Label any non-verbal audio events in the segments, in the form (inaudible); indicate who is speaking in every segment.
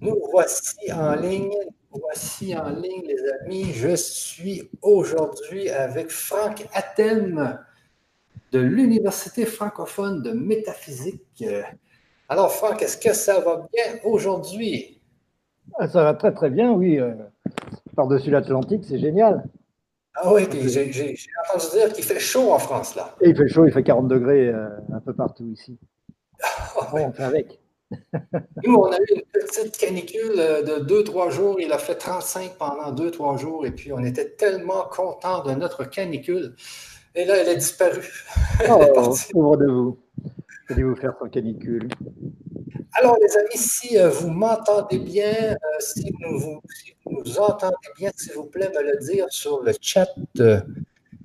Speaker 1: Nous voici en ligne. Voici en ligne, les amis. Je suis aujourd'hui avec Franck Athènes de l'Université francophone de métaphysique. Alors, Franck, est-ce que ça va bien aujourd'hui?
Speaker 2: Ah, ça va très, très bien, oui. Euh, par-dessus l'Atlantique, c'est génial.
Speaker 1: Ah oui, j'ai entendu dire qu'il fait chaud en France, là.
Speaker 2: il fait chaud, il fait 40 degrés euh, un peu partout ici. Ah, on fait avec.
Speaker 1: Nous, on a eu une petite canicule euh, de 2-3 jours. Il a fait 35 pendant 2-3 jours. Et puis, on était tellement contents de notre canicule. Et là, elle a disparu. (laughs)
Speaker 2: Oh, pauvre de vous. Allez-vous faire son canicule?
Speaker 1: Alors, les amis, si euh, vous m'entendez bien, euh, si, vous, nous entendez bien, s'il vous plaît, me le dire sur le chat.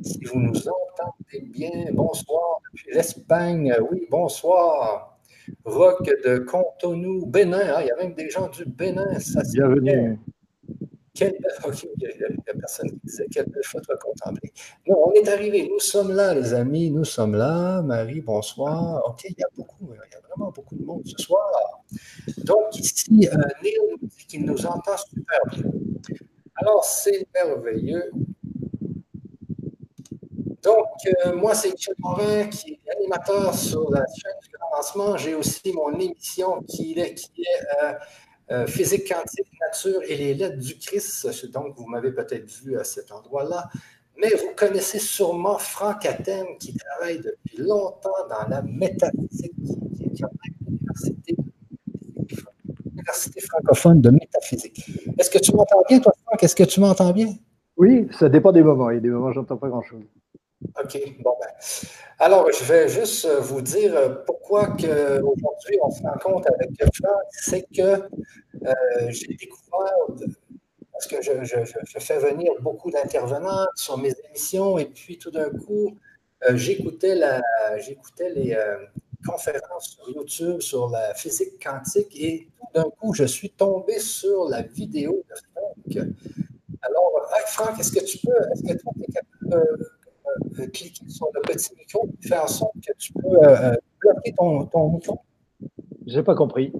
Speaker 1: si vous nous entendez bien, bonsoir depuis l'Espagne. Oui, bonsoir. Rock de Cotonou, Bénin. Hein, il y a même des gens du Bénin. Ça,
Speaker 2: Bienvenue.
Speaker 1: Quelle (laughs) il n'y a, personne qui disait quelle belle photo à contempler. Non, on est arrivé, nous sommes là, les amis, nous sommes là. Marie, bonsoir. OK, il y a beaucoup, il y a vraiment beaucoup de monde ce soir. Donc, ici, euh, Neil nous dit qu'il nous entend super bien. Alors, c'est merveilleux. Donc, euh, moi, c'est Michel Morin qui est animateur sur la chaîne du Grand Lancement. J'ai aussi mon émission qui est, euh, euh, Physique quantique, nature et les lettres du Christ. Donc, vous m'avez peut-être vu à cet endroit-là. Mais vous connaissez sûrement Franck Athènes qui travaille depuis longtemps dans la métaphysique, qui est l'université l'Université francophone de métaphysique. Est-ce que tu m'entends bien, toi, Franck? Est-ce que tu m'entends bien?
Speaker 2: Oui, ça dépend des moments. Il y a des moments où je n'entends pas grand-chose.
Speaker 1: OK, bon ben. Alors, je vais juste euh, vous dire euh, pourquoi aujourd'hui on se rend compte avec Franck, c'est que euh, j'ai découvert, parce que je, fais venir beaucoup d'intervenants sur mes émissions, et puis tout d'un coup, j'écoutais les conférences sur YouTube sur la physique quantique, et tout d'un coup, je suis tombé sur la vidéo de Franck. Alors, Franck, est-ce que tu peux, est-ce que tu es capable euh, cliquer sur le petit micro et faire en sorte que tu peux euh, euh, bloquer ton, ton micro.
Speaker 2: Je n'ai pas compris.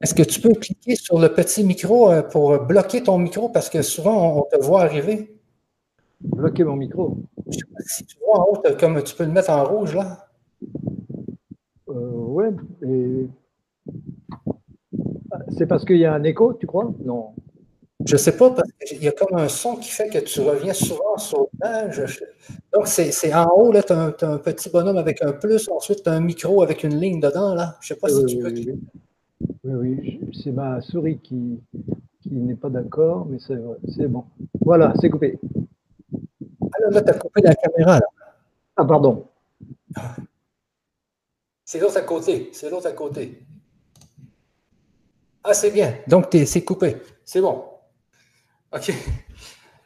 Speaker 1: Est-ce que tu peux cliquer sur le petit micro pour bloquer ton micro? Parce que souvent on te voit arriver?
Speaker 2: Bloquer mon micro.
Speaker 1: Je sais pas si tu vois en haut, comme tu peux le mettre en rouge là.
Speaker 2: oui. Et... C'est parce qu'il y a un écho, tu crois? Non.
Speaker 1: Je ne sais pas, parce qu'il y a comme un son qui fait que tu reviens souvent sur Donc, c'est en haut, là, tu as, un petit bonhomme avec un plus, ensuite tu as un micro avec une ligne dedans, là. Je ne sais pas si tu peux.
Speaker 2: Oui, oui, c'est ma souris qui, qui n'est pas d'accord, mais c'est bon. Voilà, c'est coupé.
Speaker 1: Alors là, tu as coupé la caméra, là.
Speaker 2: Ah, pardon.
Speaker 1: C'est l'autre à côté, c'est l'autre à côté. Ah, c'est bien. Donc, c'est coupé. C'est bon. OK.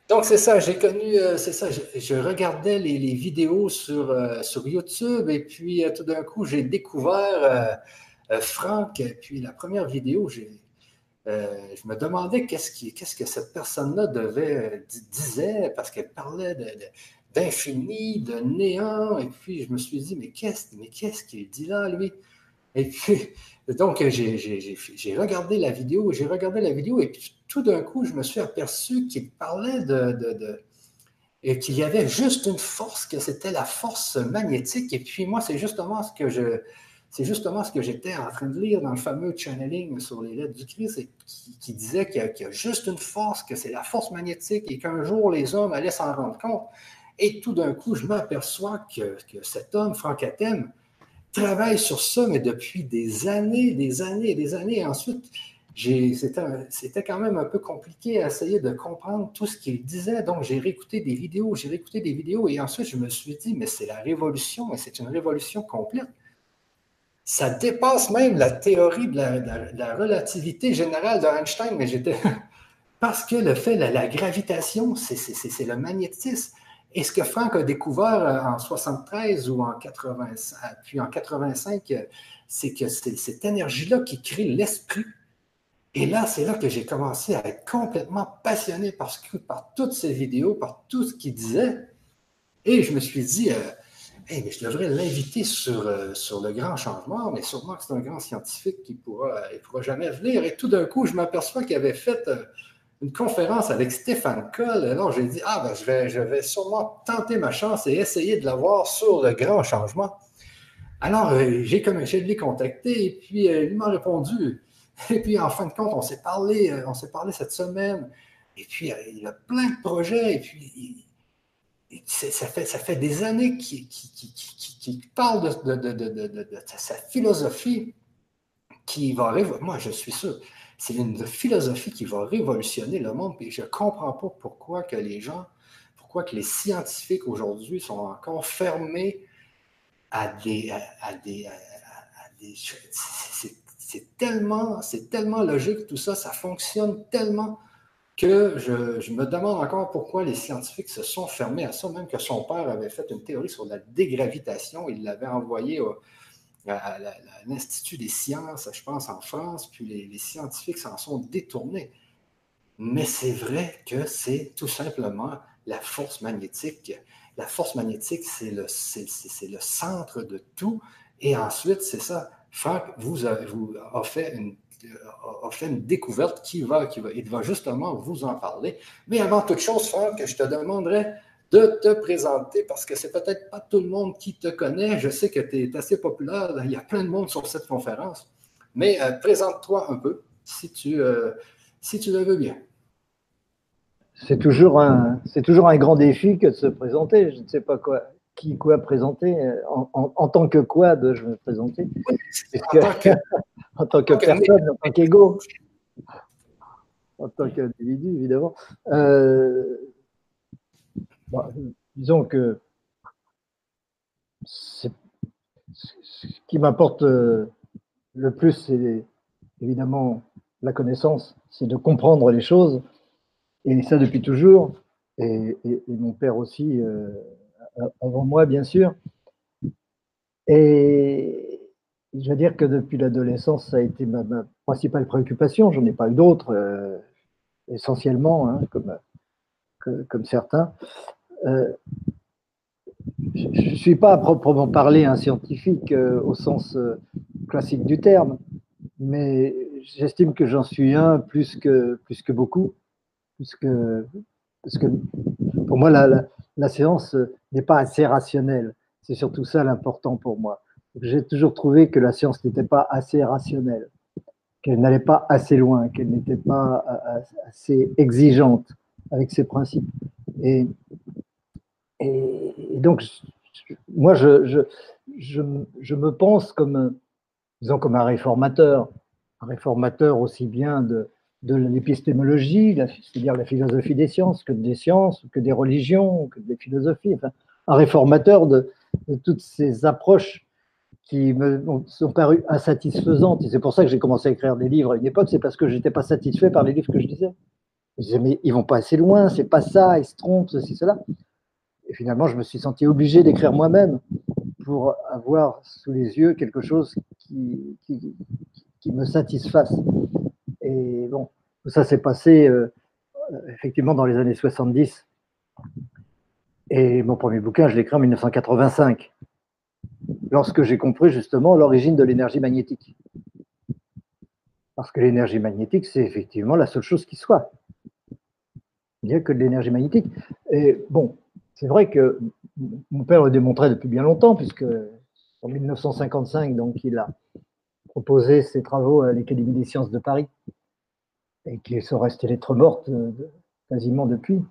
Speaker 1: Donc, c'est ça, j'ai connu, euh, c'est ça, je, regardais les, vidéos sur, euh, sur YouTube et puis euh, tout d'un coup, j'ai découvert Franck. Et puis la première vidéo, je me demandais qu'est-ce, qu'est-ce que cette personne-là devait, disait parce qu'elle parlait d'infini, de, néant. Et puis, je me suis dit, mais qu'est-ce, mais qu'est-ce qu'il dit là, lui? Et puis, (laughs) donc, j'ai regardé la vidéo, j'ai regardé la vidéo, et puis tout d'un coup, je me suis aperçu qu'il parlait de, et qu'il y avait juste une force, que c'était la force magnétique. Et puis moi, c'est justement ce que je, c'est justement ce que j'étais en train de lire dans le fameux channeling sur les lettres du Christ, qui, disait qu'il y, a juste une force, que c'est la force magnétique, et qu'un jour les hommes allaient s'en rendre compte. Et tout d'un coup, je m'aperçois que, que, cet homme, Franck Athènes, travaille sur ça, mais depuis des années, des années, des années. ensuite, c'était quand même un peu compliqué à essayer de comprendre tout ce qu'il disait. Donc, j'ai réécouté des vidéos, j'ai réécouté des vidéos, et ensuite, je me suis dit, mais c'est la révolution, et c'est une révolution complète. Ça dépasse même la théorie de la, relativité générale d'Einstein, mais j'étais. (laughs) Parce que le fait, la, la gravitation, c'est le magnétisme. Et ce que Franck a découvert euh, en 73 ou en 85, euh, puis en 85, euh, c'est que c'est cette énergie-là qui crée l'esprit. Et là, c'est là que j'ai commencé à être complètement passionné par, par toutes ces vidéos, par tout ce qu'il disait. Et je me suis dit, mais je devrais l'inviter sur, euh, sur le grand changement, mais sûrement que c'est un grand scientifique qui ne pourra, pourra jamais venir. Et tout d'un coup, je m'aperçois qu'il avait fait euh, une conférence avec Stéphane Coll. Alors j'ai dit, ah ben je vais, je vais sûrement tenter ma chance et essayer de l'avoir sur le grand changement. Alors euh, j'ai comme je l'ai contacté et puis il m'a répondu. Et puis en fin de compte, on s'est parlé, on s'est parlé cette semaine. Et puis il a plein de projets. Et puis ça fait, ça fait des années qu'il parle de, sa philosophie qui va Moi, je suis sûr, c'est une philosophie qui va révolutionner le monde. Et je ne comprends pas pourquoi que les gens, pourquoi que les scientifiques aujourd'hui sont encore fermés à des. À, des, c'est tellement, tellement logique tout ça, ça fonctionne tellement que je, me demande encore pourquoi les scientifiques se sont fermés à ça, même que son père avait fait une théorie sur la dégravitation. Il l'avait envoyé l'Institut des sciences, je pense, en France, puis les, scientifiques s'en sont détournés. Mais c'est vrai que c'est tout simplement la force magnétique. La force magnétique, c'est le, le centre de tout. Et ensuite, c'est ça. Franck vous, avez, vous a fait une a une découverte qui va, qui va, il va justement vous en parler. Mais avant toute chose, Franck, je te demanderais de te présenter parce que c'est peut-être pas tout le monde qui te connaît. Je sais que tu es assez populaire. Il y a plein de monde sur cette conférence. Mais euh, présente-toi un peu si tu, euh, si tu le veux bien.
Speaker 2: C'est toujours, un, c'est toujours un grand défi que de se présenter. Je ne sais pas quoi, qui quoi présenter. En, tant que quoi de je me présenter? (laughs) En tant que personne, en tant qu'ego, en tant qu'individu, évidemment. Euh, disons que ce qui m'apporte euh, le plus, c'est évidemment la connaissance, c'est de comprendre les choses, et ça depuis toujours, et, mon père aussi, euh, avant moi, bien sûr. Et, je veux dire que depuis l'adolescence, ça a été ma, principale préoccupation. J'en ai pas eu d'autres, euh, essentiellement, hein, comme, comme certains. Euh, je ne suis pas à proprement parler un scientifique euh, au sens classique du terme, mais j'estime que j'en suis un plus que, plus que beaucoup, parce que pour moi, la, la, la séance n'est pas assez rationnelle. C'est surtout ça l'important pour moi j'ai toujours trouvé que la science n'était pas assez rationnelle, qu'elle n'allait pas assez loin, qu'elle n'était pas euh, assez exigeante avec ses principes. Et, et, donc, moi, je, me pense comme, disons, comme un réformateur, un réformateur aussi bien de, de l'épistémologie, c'est-à-dire la philosophie des sciences, que des sciences, que des religions, que des philosophies, enfin, un réformateur de, toutes ces approches qui me sont parues insatisfaisantes. Et c'est pour ça que j'ai commencé à écrire des livres à une époque, c'est parce que je n'étais pas satisfait par les livres que je lisais. Je disais, mais ils vont pas assez loin, c'est pas ça, ils se trompent, ceci, cela. Et finalement, je me suis senti obligé d'écrire moi-même pour avoir sous les yeux quelque chose qui, me satisfasse. Et bon, ça s'est passé euh, effectivement dans les années 70. Et mon premier bouquin, je l'ai écrit en 1985 lorsque j'ai compris justement l'origine de l'énergie magnétique. Parce que l'énergie magnétique, c'est effectivement la seule chose qui soit. Il n'y a que de l'énergie magnétique. Et bon, c'est vrai que mon père le démontrait depuis bien longtemps, puisque en 1955, donc, il a proposé ses travaux à l'Académie des sciences de Paris, et qui sont restés lettres mortes euh, quasiment depuis.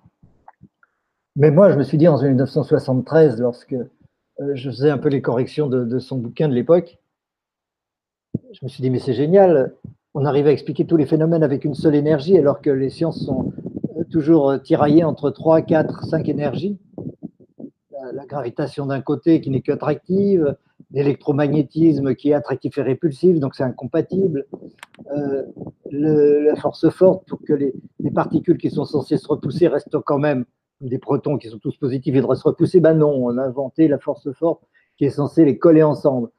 Speaker 2: Mais moi, je me suis dit en 1973, lorsque euh, je faisais un peu les corrections de, son bouquin de l'époque. Je me suis dit, mais c'est génial, on arrive à expliquer tous les phénomènes avec une seule énergie, alors que les sciences sont euh, toujours tiraillées entre 3, 4, 5 énergies. La, gravitation d'un côté qui n'est qu'attractive, l'électromagnétisme qui est attractif et répulsif, donc c'est incompatible. la force forte pour que les, les, particules qui sont censées se repousser restent quand même des protons qui sont tous positifs, ils devraient se repousser. Ben non, on a inventé la force forte qui est censée les coller ensemble.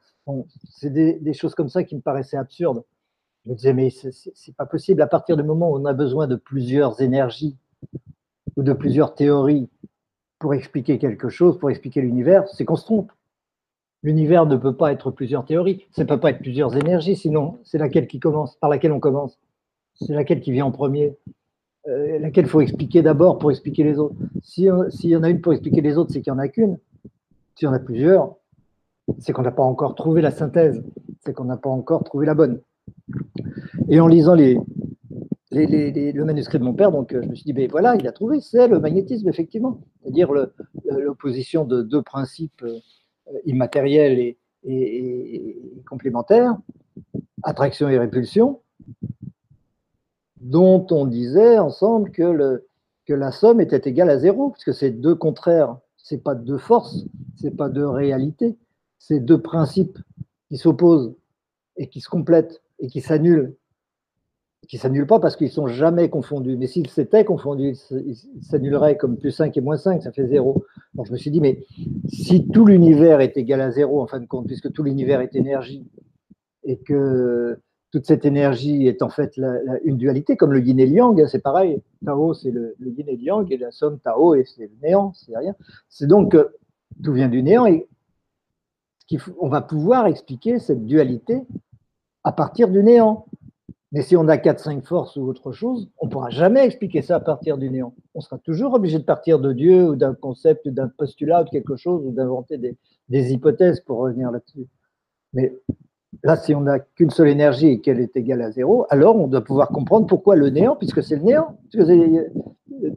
Speaker 2: c'est des, choses comme ça qui me paraissaient absurdes. Je me disais, mais c'est pas possible. À partir du moment où on a besoin de plusieurs énergies ou de plusieurs théories pour expliquer quelque chose, pour expliquer l'univers, c'est qu'on se trompe. L'univers ne peut pas être plusieurs théories, ça ne peut pas être plusieurs énergies, sinon c'est laquelle qui commence, par laquelle on commence. C'est laquelle qui vient en premier, euh, laquelle faut expliquer d'abord pour expliquer les autres. S'il y en a une pour expliquer les autres, c'est qu'il n'y en a qu'une. S'il y en a plusieurs, c'est qu'on n'a pas encore trouvé la synthèse, c'est qu'on n'a pas encore trouvé la bonne. Et en lisant les, le manuscrit de mon père, donc euh, je me suis dit, ben voilà, il a trouvé, c'est le magnétisme, effectivement. C'est-à-dire l'opposition de deux principes euh, immatériels et, complémentaires, attraction et répulsion, dont on disait ensemble que, que la somme était égale à zéro, puisque c'est deux contraires, c'est pas deux forces, c'est pas deux réalités, c'est deux principes qui s'opposent et qui se complètent et qui s'annulent qui s'annulent pas parce qu'ils sont jamais confondus. Mais s'ils s'étaient confondus, ils s'annuleraient comme plus 5 et moins 5, ça fait 0. Donc je me suis dit, mais si tout l'univers est égal à 0, en fin de compte, puisque tout l'univers est énergie, et que toute cette énergie est en fait une dualité, comme le yin et le yang, hein, c'est pareil. Tao, c'est le, yin et le yang, et la somme Tao, et c'est le néant, c'est rien. C'est donc que tout vient du néant, et on va pouvoir expliquer cette dualité à partir du néant. Mais si on a 4-5 forces ou autre chose, on ne pourra jamais expliquer ça à partir du néant. On sera toujours obligé de partir de Dieu ou d'un concept, ou d'un postulat ou de quelque chose, ou d'inventer des, hypothèses pour revenir là-dessus. Mais là, si on n'a qu'une seule énergie et qu'elle est égale à zéro, alors on doit pouvoir comprendre pourquoi le néant, puisque c'est le néant, puisque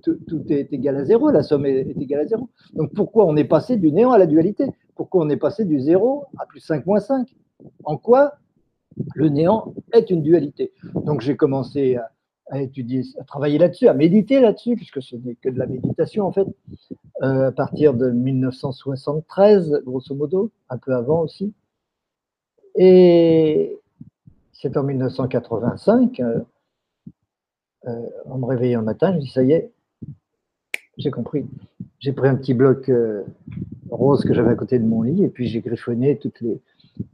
Speaker 2: tout, est égal à zéro, la somme est, est, égale à zéro. Donc pourquoi on est passé du néant à la dualité? Pourquoi on est passé du zéro à plus 5 moins 5 En quoi le néant est une dualité. Donc j'ai commencé à, étudier, à travailler là-dessus, à méditer là-dessus, puisque ce n'est que de la méditation en fait, euh, à partir de 1973, grosso modo, un peu avant aussi. Et c'est en 1985, euh, euh, en me réveillant un matin, je me dis ça y est, j'ai compris. J'ai pris un petit bloc rose que j'avais à côté de mon lit et puis j'ai griffonné toutes les,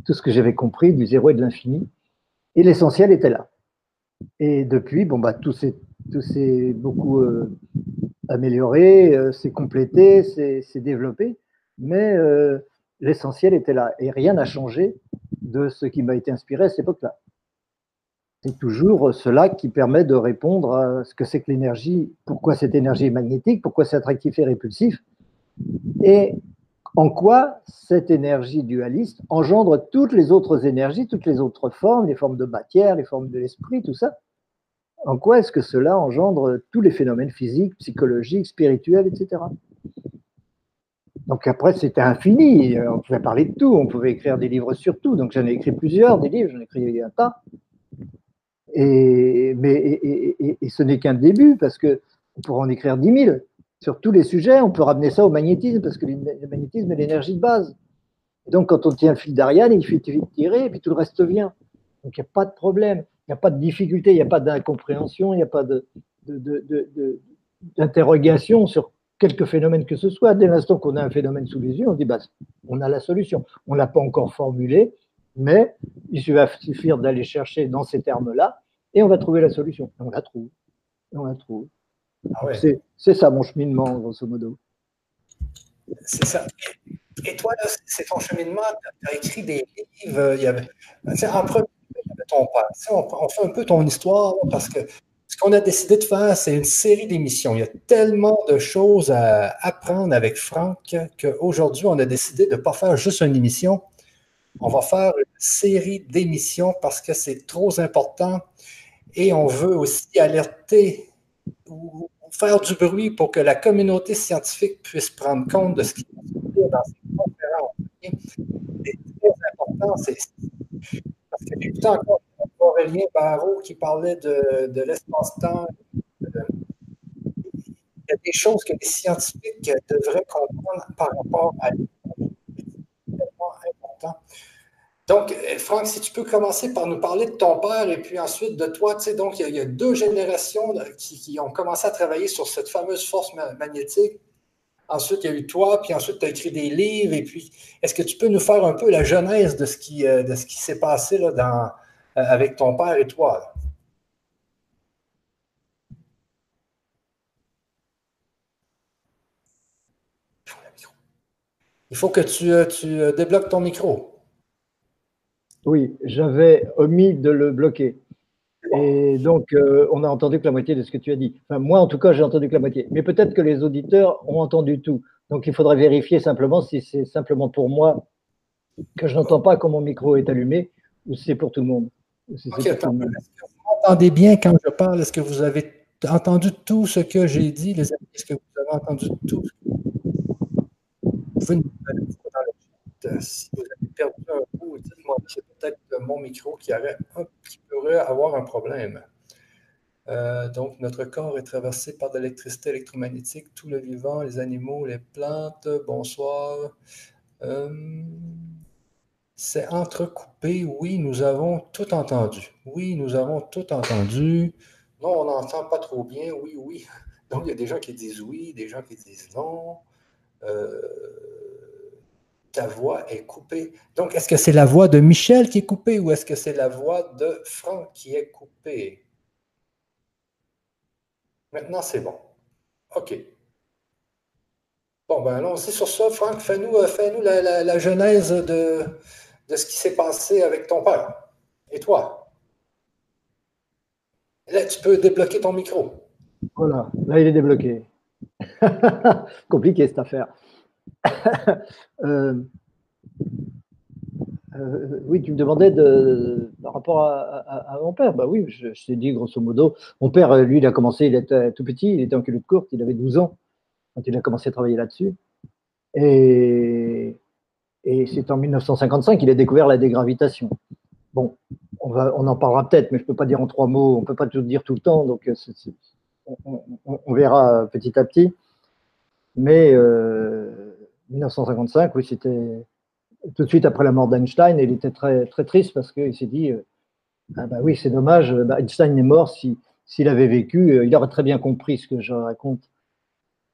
Speaker 2: tout ce que j'avais compris du zéro et de l'infini. Et l'essentiel était là. Et depuis, bon, bah, tout s'est beaucoup euh, amélioré, euh, s'est complété, s'est développé, mais euh, l'essentiel était là. Et rien n'a changé de ce qui m'a été inspiré à cette époque-là. C'est toujours cela qui permet de répondre à ce que c'est que l'énergie, pourquoi cette énergie est magnétique, pourquoi c'est attractif et répulsif, et en quoi cette énergie dualiste engendre toutes les autres énergies, toutes les autres formes, les formes de matière, les formes de l'esprit, tout ça? En quoi est-ce que cela engendre tous les phénomènes physiques, psychologiques, spirituels, etc. Donc après, c'était infini. On pouvait parler de tout, on pouvait écrire des livres sur tout. Donc j'en ai écrit plusieurs, des livres, j'en ai écrit un tas. Et, mais, et, ce n'est qu'un début, parce qu'on pourrait en écrire dix mille sur tous les sujets, on peut ramener ça au magnétisme, parce que le magnétisme est l'énergie de base. Et donc, quand on tient le fil d'Ariane, il suffit de tirer, et puis tout le reste vient. Donc, il n'y a pas de problème, il n'y a pas de difficulté, il n'y a pas d'incompréhension, il n'y a pas d'interrogation sur quelque phénomène que ce soit. Dès l'instant qu'on a un phénomène sous les yeux, on dit, bah, on a la solution. On ne l'a pas encore formulé, mais il va suffire d'aller chercher dans ces termes-là, et on va trouver la solution. on la trouve. on la trouve. Ah c'est ça mon cheminement, grosso modo.
Speaker 1: C'est ça. Et toi, c'est ton cheminement, tu as écrit des livres, il y avait, en premier, il y avait ton père. On, fait un peu ton histoire parce que ce qu'on a décidé de faire, c'est une série d'émissions. Il y a tellement de choses à apprendre avec Franck qu'aujourd'hui, on a décidé de ne pas faire juste une émission. On va faire une série d'émissions parce que c'est trop important et on veut aussi alerter ou faire du bruit pour que la communauté scientifique puisse prendre compte de ce qui se dit dans ces conférences. C'est très important. C'est, parce que j'ai écouté encore Aurélien Barrault qui parlait de, de l'espace-temps. Il y a des choses que les scientifiques devraient comprendre par rapport à l'écologie. C'est tellement important. Donc, euh, Franck, si tu peux commencer par nous parler de ton père et puis ensuite de toi. Tu sais, donc, il y, a, deux générations qui, ont commencé à travailler sur cette fameuse force magnétique. Ensuite, il y a eu toi, puis ensuite, tu as écrit des livres. Et puis, est-ce que tu peux nous faire un peu la genèse de ce qui, euh, qui s'est passé là, dans, euh, avec ton père et toi? Il faut que tu, euh, tu euh, débloques ton micro.
Speaker 2: Oui, j'avais omis de le bloquer. Et donc, euh, on a entendu que la moitié de ce que tu as dit. Enfin, moi, en tout cas, j'ai entendu que la moitié. Mais peut-être que les auditeurs ont entendu tout. Donc, il faudrait vérifier simplement si c'est simplement pour moi que je n'entends pas quand mon micro est allumé ou si c'est pour tout le monde.
Speaker 1: Est-ce que vous m'entendez bien quand je parle? Est-ce que vous avez entendu tout ce que j'ai dit, les amis? Est-ce que vous avez entendu tout? Vous pouvez nous. Si vous avez perdu un bout, dites-moi c'est peut-être mon micro qui pourrait avoir un problème. Euh, donc, notre corps est traversé par de l'électricité électromagnétique, tout le vivant, les animaux, les plantes. Bonsoir. Euh, c'est entrecoupé. Oui, nous avons tout entendu. Oui, nous avons tout entendu. Non, on n'entend pas trop bien. Oui, oui. Donc, il y a des gens qui disent oui, des gens qui disent non. Euh, ta voix est coupée. Donc, est-ce que c'est la voix de Michel qui est coupée ou est-ce que c'est la voix de Franck qui est coupée? Maintenant, c'est bon. OK. Bon, ben allons-y sur ça. Franck, fais-nous euh, la, genèse de, de ce qui s'est passé avec ton père et toi. Là, tu peux débloquer ton micro.
Speaker 2: Voilà, là, il est débloqué. (laughs) Compliqué cette affaire. Euh, euh, oui, tu me demandais de, par rapport à, mon père. Bah oui, je, t'ai dit grosso modo. Mon père, lui, il a commencé, il était tout petit, il était en culotte courte, il avait 12 ans quand il a commencé à travailler là-dessus. Et c'est en 1955 qu'il a découvert la dégravitation. Bon, on, en parlera peut-être, mais je ne peux pas dire en trois mots, on ne peut pas tout dire tout le temps, donc euh, on, verra petit à petit. Mais 1955, euh, oui, c'était tout de suite après la mort d'Einstein, il était très, très triste parce qu'il s'est dit euh, ah bah oui, c'est dommage, bah, Einstein est mort, s'il avait vécu, il aurait très bien compris ce que je raconte.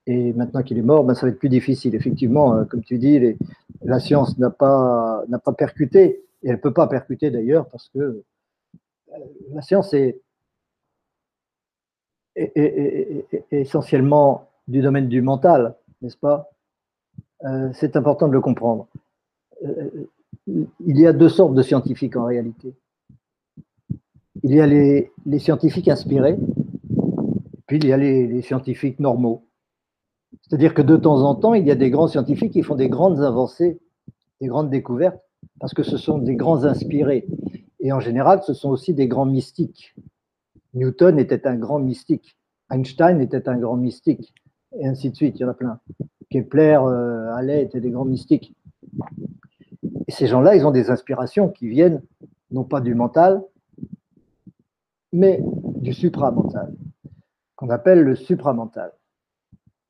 Speaker 2: Et maintenant qu'il est mort, ben, ça va être plus difficile. Effectivement, euh, comme tu dis, la science n'a pas, pas percuté, et elle ne peut pas percuter d'ailleurs, parce que euh, la science est, essentiellement du domaine du mental, n'est-ce pas? euh, C'est important de le comprendre. il y a deux sortes de scientifiques en réalité. Il y a les, scientifiques inspirés, puis il y a les scientifiques normaux. C'est-à-dire que de temps en temps, il y a des grands scientifiques qui font des grandes avancées, des grandes découvertes, parce que ce sont des grands inspirés. Et en général, ce sont aussi des grands mystiques. Newton était un grand mystique, Einstein était un grand mystique, et ainsi de suite, il y en a plein. Kepler, euh, Halley étaient des grands mystiques. Et ces gens-là, ils ont des inspirations qui viennent non pas du mental, mais du supramental, qu'on appelle le supramental.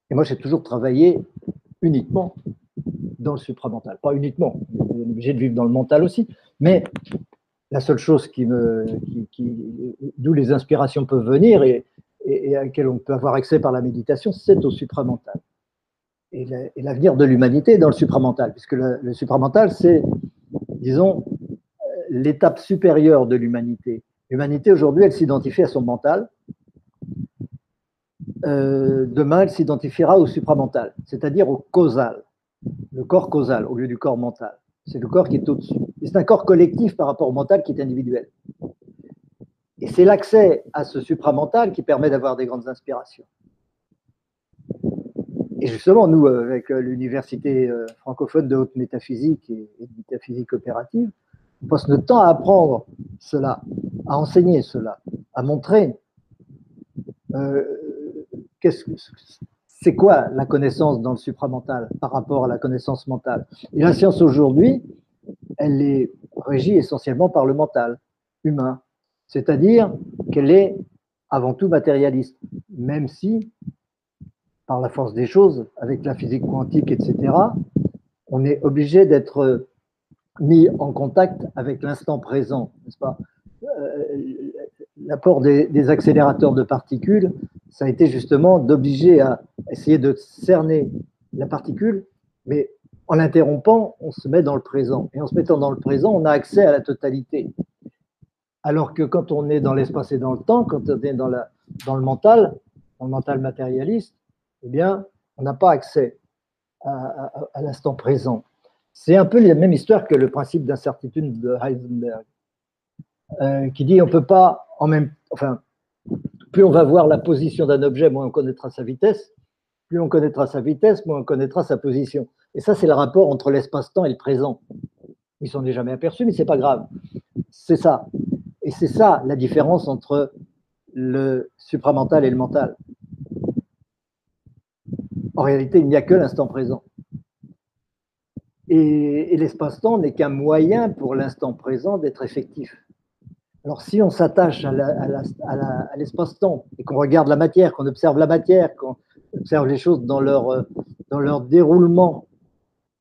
Speaker 2: Et moi, j'ai toujours travaillé uniquement dans le supramental. Pas uniquement, on est obligé de vivre dans le mental aussi, mais la seule chose qui d'où les inspirations peuvent venir et, à laquelle on peut avoir accès par la méditation, c'est au supramental. Et l'avenir de l'humanité dans le supramental, puisque le, supramental, c'est, disons, l'étape supérieure de l'humanité. L'humanité, aujourd'hui, elle s'identifie à son mental, euh, demain, elle s'identifiera au supramental, c'est-à-dire au causal, le corps causal au lieu du corps mental. C'est le corps qui est au-dessus. c'est un corps collectif par rapport au mental qui est individuel. Et c'est l'accès à ce supramental qui permet d'avoir des grandes inspirations. Et justement, nous, avec l'université euh, francophone de haute métaphysique et de métaphysique opérative, on passe notre temps à apprendre cela, à enseigner cela, à montrer euh, c'est quoi la connaissance dans le supramental par rapport à la connaissance mentale. Et la science aujourd'hui, elle est régie essentiellement par le mental humain, c'est-à-dire qu'elle est avant tout matérialiste, même si, par la force des choses, avec la physique quantique, etc., on est obligé d'être mis en contact avec l'instant présent, n'est-ce pas? Euh, L'apport des accélérateurs de particules ça a été justement d'obliger à essayer de cerner la particule, mais en l'interrompant, on se met dans le présent. Et en se mettant dans le présent, on a accès à la totalité. Alors que quand on est dans l'espace et dans le temps, quand on est dans, la, dans le mental, dans le mental matérialiste, eh bien, on n'a pas accès à, l'instant présent. C'est un peu la même histoire que le principe d'incertitude de Heisenberg, euh, qui dit on peut pas en même, enfin, plus on va voir la position d'un objet, moins on connaîtra sa vitesse. Plus on connaîtra sa vitesse, moins on connaîtra sa position. Et ça, c'est le rapport entre l'espace-temps et le présent. Ils s'en est jamais aperçus, mais c'est pas grave. C'est ça. Et c'est ça la différence entre le supramental et le mental. En réalité, il n'y a que l'instant présent. Et, l'espace-temps n'est qu'un moyen pour l'instant présent d'être effectif. Alors si on s'attache à l'espace-temps et qu'on regarde la matière, qu'on observe la matière, qu'on observe les choses dans leur, dans leur déroulement,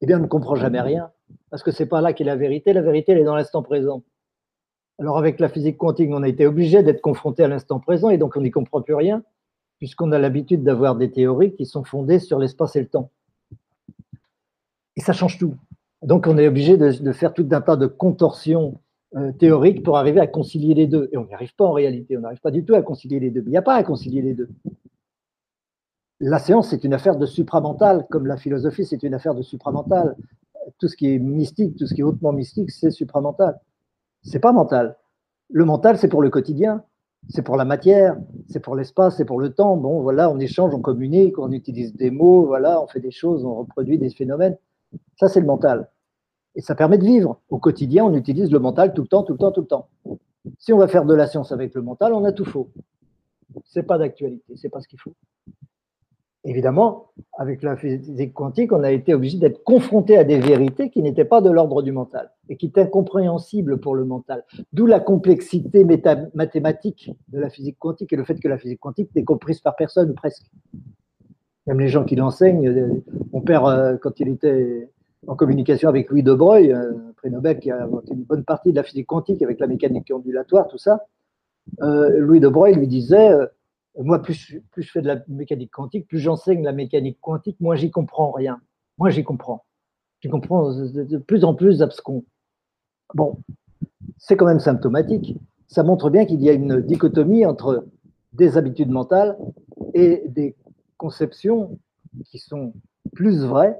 Speaker 2: eh bien on ne comprend jamais rien, parce que ce n'est pas là qu'est la vérité, la vérité elle est dans l'instant présent. Alors avec la physique quantique, on a été obligé d'être confronté à l'instant présent et donc on n'y comprend plus rien puisqu'on a l'habitude d'avoir des théories qui sont fondées sur l'espace et le temps. Et ça change tout. Donc on est obligé de, faire tout un tas de contorsions euh, théoriques pour arriver à concilier les deux. Et on n'y arrive pas en réalité, on n'arrive pas du tout à concilier les deux. Mais il n'y a pas à concilier les deux. La science, c'est une affaire de supramental, comme la philosophie, c'est une affaire de supramental. Tout ce qui est mystique, tout ce qui est hautement mystique, c'est supramental. C'est pas mental. Le mental, c'est pour le quotidien c'est pour la matière, c'est pour l'espace, c'est pour le temps. Bon, voilà, on échange, on communique, on utilise des mots, voilà, on fait des choses, on reproduit des phénomènes. Ça, c'est le mental. Et ça permet de vivre. Au quotidien, on utilise le mental tout le temps, tout le temps, tout le temps. Si on va faire de la science avec le mental, on a tout faux. C'est pas d'actualité, c'est pas ce qu'il faut. Évidemment, avec la physique quantique, on a été obligé d'être confronté à des vérités qui n'étaient pas de l'ordre du mental et qui étaient incompréhensibles pour le mental. D'où la complexité mathématique de la physique quantique et le fait que la physique quantique n'est comprise par personne presque. Même les gens qui l'enseignent, euh, mon père, euh, quand il était en communication avec Louis de Broglie, un prix Nobel qui a inventé une bonne partie de la physique quantique avec la mécanique ondulatoire, tout ça, euh, Louis de Broglie lui disait moi, plus, je fais de la mécanique quantique, plus j'enseigne la mécanique quantique, moins j'y comprends rien. Moi, j'y comprends. J'y comprends de plus en plus abscon. Bon, c'est quand même symptomatique. Ça montre bien qu'il y a une dichotomie entre des habitudes mentales et des conceptions qui sont plus vraies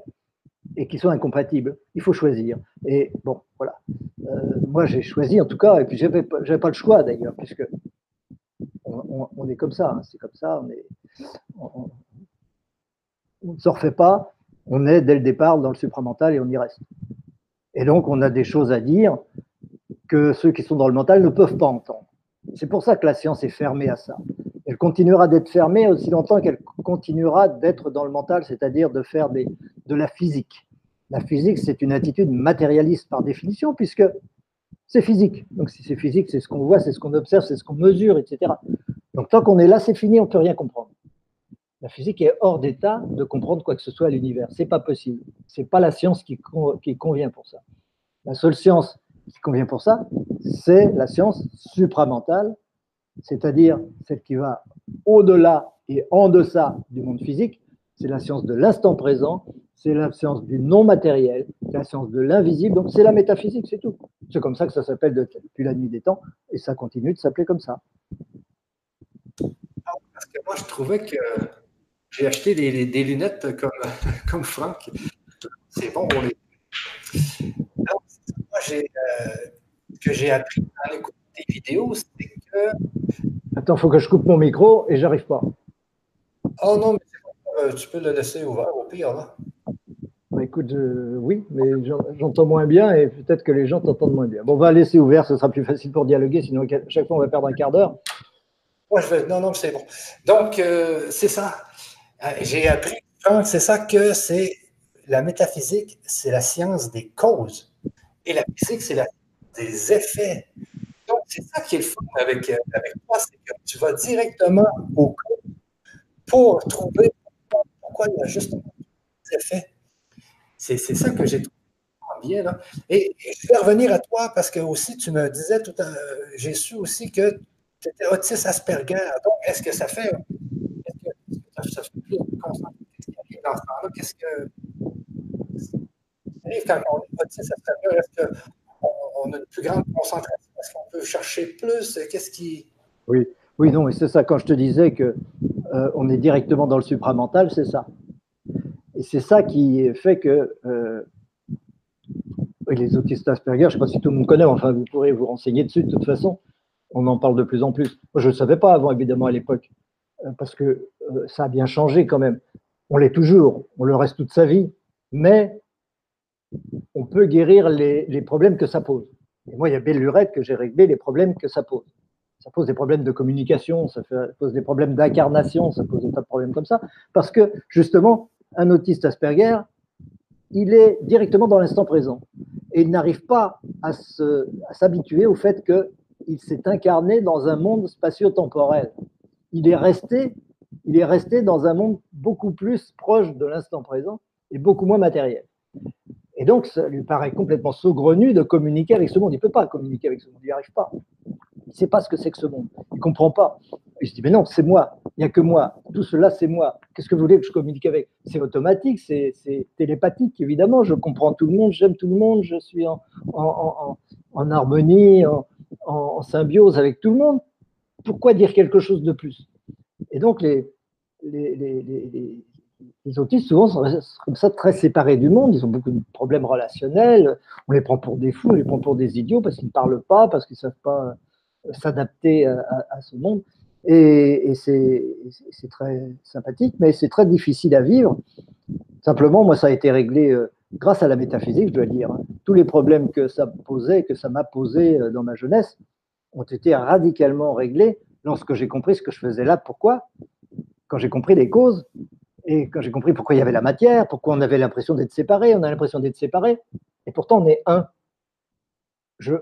Speaker 2: et qui sont incompatibles. Il faut choisir. Et bon, voilà. Euh, moi, j'ai choisi en tout cas, et puis je n'avais pas le choix d'ailleurs, puisque on, est comme ça, hein, c'est comme ça, on, ne se refait pas, on est dès le départ dans le supramental et on y reste. Et donc, on a des choses à dire que ceux qui sont dans le mental ne peuvent pas entendre. C'est pour ça que la science est fermée à ça. Elle continuera d'être fermée aussi longtemps qu'elle continuera d'être dans le mental, c'est-à-dire de faire de la physique. La physique, c'est une attitude matérialiste par définition, puisque c'est physique. Donc si c'est physique, c'est ce qu'on voit, c'est ce qu'on observe, c'est ce qu'on mesure, etc. Donc tant qu'on est là, c'est fini, on ne peut rien comprendre. La physique est hors d'état de comprendre quoi que ce soit à l'univers. C'est pas possible. C'est pas la science qui, qui convient pour ça. La seule science qui convient pour ça, c'est la science supramentale, c'est-à-dire celle qui va au-delà et en deçà du monde physique. C'est la science de l'instant présent, c'est la science du non matériel, c'est la science de l'invisible, donc c'est la métaphysique, c'est tout. C'est comme ça que ça s'appelle depuis la nuit des temps, et ça continue de s'appeler comme ça.
Speaker 1: Parce que moi, je trouvais que j'ai acheté des, lunettes comme, (laughs) comme Franck. C'est bon pour les. Alors, moi, j'ai, euh, que j'ai appris en écoutant des vidéos, c'est que.
Speaker 2: Attends, il faut que je coupe mon micro et j'arrive pas.
Speaker 1: Oh non, mais euh, tu peux le laisser ouvert au pire. Là.
Speaker 2: Bah, écoute, oui, mais j'entends moins bien et peut-être que les gens t'entendent moins bien. Bon, on va laisser ouvert, ce sera plus facile pour dialoguer, sinon à chaque fois on va perdre un quart d'heure.
Speaker 1: non, non, c'est bon. Donc, euh, c'est ça. Euh, j'ai appris, c'est ça que c'est la métaphysique, c'est la science des causes. Et la physique, c'est la des effets. Donc, c'est ça qui est le fun avec, avec toi, c'est que tu vas directement au cause pour trouver pourquoi il y a justement des effets. C'est ça que j'ai trouvé bien. Et, je vais revenir à toi parce que aussi, tu me disais tout à j'ai su aussi que tu étais autiste Asperger. Donc, est-ce que ça fait. Est-ce que ça fait plus Qu'est-ce qui arrive dans ce temps-là? Qu'est-ce que. arrive quand on est autiste Asperger? Est-ce qu'on a une plus grande concentration? Est-ce qu'on peut chercher plus? Qu'est-ce qui.
Speaker 2: Oui, oui, non, et c'est ça. Quand je te disais qu'on euh, on est directement dans le supramental, c'est ça. Et c'est ça qui fait que les autistes Asperger, je ne sais pas si tout le monde connaît, enfin vous pourrez vous renseigner dessus de toute façon, on en parle de plus en plus. Moi, je ne le savais pas avant, évidemment, à l'époque, parce que ça a bien changé quand même. On l'est toujours, on le reste toute sa vie, mais on peut guérir les, problèmes que ça pose. Et moi, il y a belle lurette que j'ai réglé les problèmes que ça pose. Ça pose des problèmes de communication, ça pose des problèmes d'incarnation, ça pose des tas de problèmes comme ça, parce que justement, un autiste Asperger, il est directement dans l'instant présent. Et il n'arrive pas à s'habituer au fait qu'il s'est incarné dans un monde spatio-temporel. Il est resté il est resté dans un monde beaucoup plus proche de l'instant présent et beaucoup moins matériel. Et donc, ça lui paraît complètement saugrenu de communiquer avec ce monde. Il ne peut pas communiquer avec ce monde, il n'y arrive pas. Il ne sait pas ce que c'est que ce monde. Il ne comprend pas. Il se dit, mais non, c'est moi, il n'y a que moi. Tout cela, c'est moi. Qu'est-ce que vous voulez que je communique avec? C'est automatique, c'est télépathique, évidemment. Je comprends tout le monde, j'aime tout le monde, je suis en, en harmonie, en symbiose avec tout le monde. Pourquoi dire quelque chose de plus? Et donc, les, les, autistes, souvent, sont comme ça très séparés du monde. Ils ont beaucoup de problèmes relationnels. On les prend pour des fous, on les prend pour des idiots parce qu'ils ne parlent pas, parce qu'ils ne savent pas s'adapter à, ce monde. Et, c'est très sympathique, mais c'est très difficile à vivre. Simplement, moi, ça a été réglé euh, grâce à la métaphysique, je dois dire. Tous les problèmes que ça posait, que ça m'a posé euh, dans ma jeunesse, ont été radicalement réglés lorsque j'ai compris ce que je faisais là, pourquoi? Quand j'ai compris les causes, et quand j'ai compris pourquoi il y avait la matière, pourquoi on avait l'impression d'être séparés, on a l'impression d'être séparés, et pourtant on est un.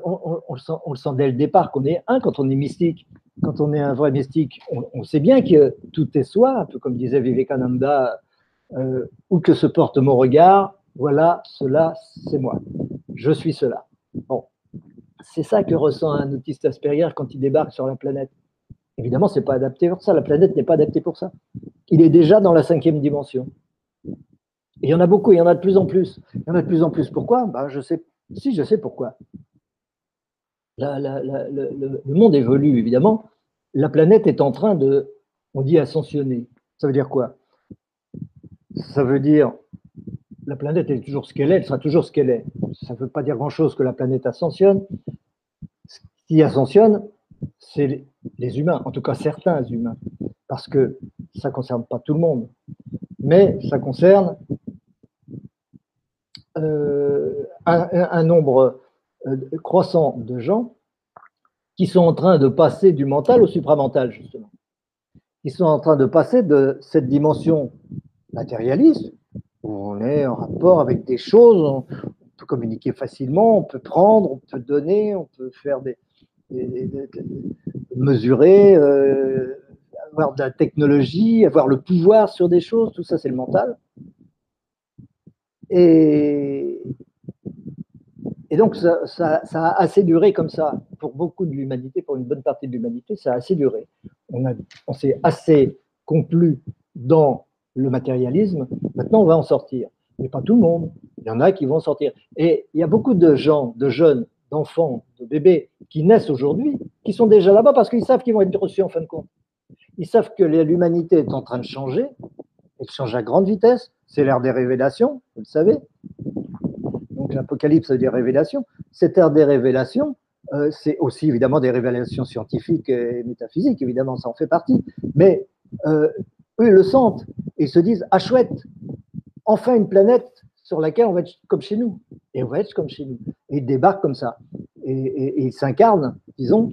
Speaker 2: On, le sent, dès le départ qu'on est un quand on est mystique. Quand on est un vrai mystique, on, sait bien que tout est soi, un peu comme disait Vivekananda, euh, où que se porte mon regard, voilà, cela, c'est moi. Je suis cela. Bon. C'est ça que ressent un autiste Asperger quand il débarque sur la planète. Évidemment, ce n'est pas adapté pour ça. La planète n'est pas adaptée pour ça. Il est déjà dans la cinquième dimension. Il y en a beaucoup, il y en a de plus en plus. Il y en a de plus en plus. Pourquoi? Ben, Je sais. Si, je sais pourquoi. Le, monde évolue, évidemment. La planète est en train de, on dit, ascensionner. Ça veut dire quoi? Ça veut dire la planète est toujours ce qu'elle est, elle sera toujours ce qu'elle est. Ça ne veut pas dire grand-chose que la planète ascensionne. Ce qui ascensionne, c'est les humains, en tout cas certains humains, parce que ça ne concerne pas tout le monde, mais ça concerne euh, un, nombre croissant de gens qui sont en train de passer du mental au supramental, justement. Qui sont en train de passer de cette dimension matérialiste, où on est en rapport avec des choses, on peut communiquer facilement, on peut prendre, on peut donner, on peut faire des, mesurer, euh, avoir de la technologie, avoir le pouvoir sur des choses, tout ça c'est le mental. Et, et donc ça, a assez duré comme ça pour beaucoup de l'humanité, pour une bonne partie de l'humanité, ça a assez duré. On, on s'est assez conclu dans le matérialisme, maintenant on va en sortir. Mais pas tout le monde, il y en a qui vont sortir. Et il y a beaucoup de gens, de jeunes d'enfants, de bébés qui naissent aujourd'hui, qui sont déjà là-bas parce qu'ils savent qu'ils vont être reçus en fin de compte. Ils savent que l'humanité est en train de changer, elle change à grande vitesse, c'est l'ère des révélations, vous le savez. L'Apocalypse, ça veut dire révélation. Cette ère des révélations, euh, c'est aussi évidemment des révélations scientifiques et métaphysiques, évidemment, ça en fait partie. Mais euh, eux, ils le sentent. Ils se disent, ah chouette, enfin une planète sur laquelle on va être comme chez nous. Et on va être comme chez nous. Et il débarque comme ça. Et, il s'incarne, disons,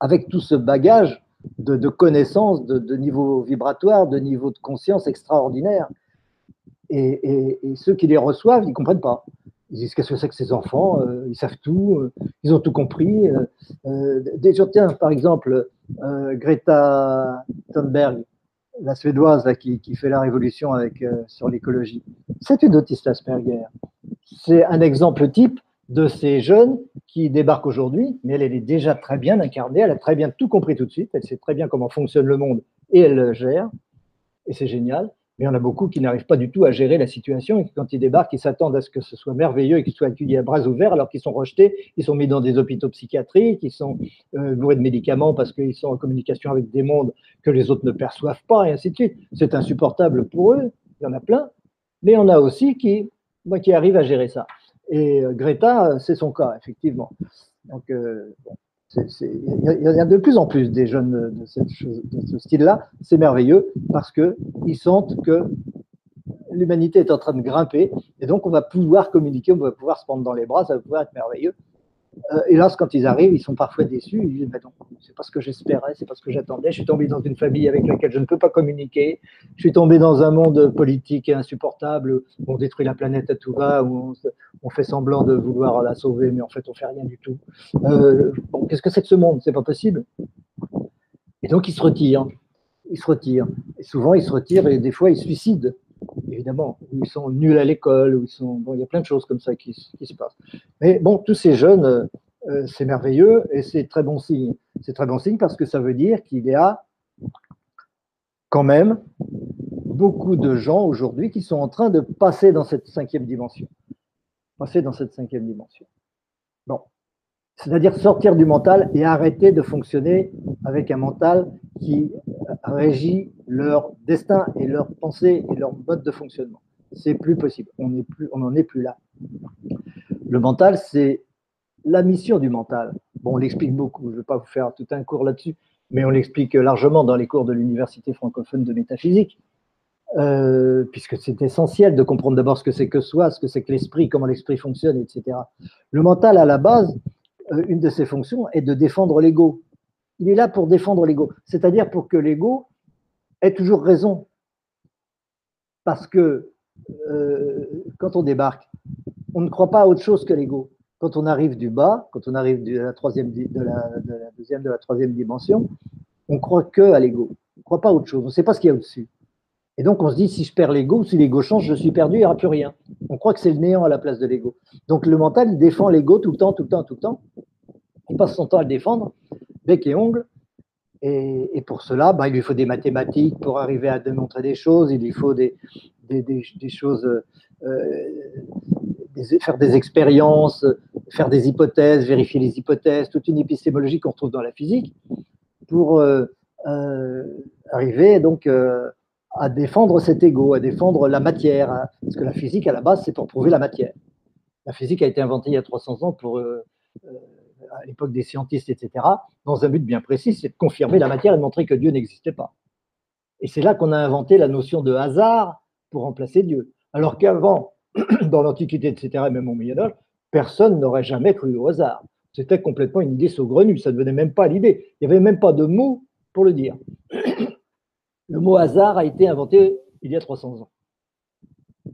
Speaker 2: avec tout ce bagage de, connaissances, de, niveau vibratoire, de niveau de conscience extraordinaire. Et, ceux qui les reçoivent, ils ne comprennent pas. Ils disent qu'est-ce que c'est que ces enfants euh, Ils savent tout, euh, ils ont tout compris. Euh, tiens, par exemple, Greta Thunberg, la suédoise qui, fait la révolution avec, sur l'écologie, c'est une autiste Asperger. C'est un exemple type de ces jeunes qui débarquent aujourd'hui, mais elle, est déjà très bien incarnée, elle a très bien tout compris tout de suite, elle sait très bien comment fonctionne le monde et elle le gère, et c'est génial il y en a beaucoup qui n'arrivent pas du tout à gérer la situation et quand ils débarquent, ils s'attendent à ce que ce soit merveilleux et qu'ils soient accueillis à bras ouverts alors qu'ils sont rejetés, ils sont mis dans des hôpitaux psychiatriques, ils sont euh, bourrés de médicaments parce qu'ils sont en communication avec des mondes que les autres ne perçoivent pas et ainsi de suite. C'est insupportable pour eux, il y en a plein. mais on a aussi qui, moi, qui arrive à gérer ça. Et euh, Greta, c'est son cas, effectivement. Donc, euh, il y, a de plus en plus des jeunes de, ce style-là. C'est merveilleux parce qu'ils sentent que l'humanité est en train de grimper et donc on va pouvoir communiquer, on va pouvoir se prendre dans les bras, ça va pouvoir être merveilleux. Euh, hélas, quand ils arrivent, ils sont parfois déçus. Ils disent, non, c'est pas ce que j'espérais, c'est pas ce que j'attendais. Je suis tombé dans une famille avec laquelle je ne peux pas communiquer. Je suis tombé dans un monde politique insupportable où on détruit la planète à tout va, où on, fait semblant de vouloir la sauver, mais en fait, on fait rien du tout. Euh, qu'est-ce que c'est que ce monde? C'est pas possible. Et donc, ils se retirent. Ils se retirent. Et souvent, ils se retirent et des fois, ils se suicident évidemment, où ils sont nuls à l'école, où ils sont. Bon, il y a plein de choses comme ça qui, se passent. Mais bon, tous ces jeunes, euh, c'est merveilleux et c'est très bon signe. C'est très bon signe parce que ça veut dire qu'il y a quand même beaucoup de gens aujourd'hui qui sont en train de passer dans cette cinquième dimension. Passer dans cette cinquième dimension. Bon. C'est-à-dire sortir du mental et arrêter de fonctionner avec un mental qui régit leur destin et leur pensée et leur mode de fonctionnement. C'est plus possible. On n'en est plus là. Le mental, c'est la mission du mental. Bon, on l'explique beaucoup. Je ne vais pas vous faire tout un cours là-dessus, mais on l'explique largement dans les cours de l'université francophone de métaphysique, euh, puisque c'est essentiel de comprendre d'abord ce que c'est que soi, ce que c'est que l'esprit, comment l'esprit fonctionne, etc. Le mental, à la base, une de ses fonctions est de défendre l'ego. Il est là pour défendre l'ego, c'est-à-dire pour que l'ego ait toujours raison. Parce que euh, quand on débarque, on ne croit pas à autre chose que l'ego. Quand on arrive du bas, quand on arrive de la, troisième, de la, deuxième, de la troisième dimension, on croit que à l'ego. On ne croit pas à autre chose. On ne sait pas ce qu'il y a au-dessus. Et donc on se dit, si je perds l'ego, si l'ego change, je suis perdu, il n'y aura plus rien. On croit que c'est le néant à la place de l'ego. Donc le mental, il défend l'ego tout le temps, tout le temps, tout le temps. Il passe son temps à le défendre, bec et ongle. Et, pour cela, bah, il lui faut des mathématiques pour arriver à démontrer des choses, il lui faut des, des, choses, euh, faire des expériences, faire des hypothèses, vérifier les hypothèses, toute une épistémologie qu'on retrouve dans la physique, pour euh, euh, arriver donc à défendre cet ego, à défendre la matière. Parce que la physique, à la base, c'est pour prouver la matière. La physique a été inventée il y a 300 ans pour à l'époque des scientistes, etc., dans un but bien précis, c'est de confirmer la matière et de montrer que Dieu n'existait pas. Et c'est là qu'on a inventé la notion de hasard pour remplacer Dieu. Alors qu'avant, (clears throat) dans l'Antiquité, etc., et même au Moyen Âge, personne n'aurait jamais cru au hasard. C'était complètement une idée saugrenue, ça ne venait même pas à l'idée. Il n'y avait même pas de mot pour le dire. (clears throat) Le mot hasard a été inventé il y a 300 ans.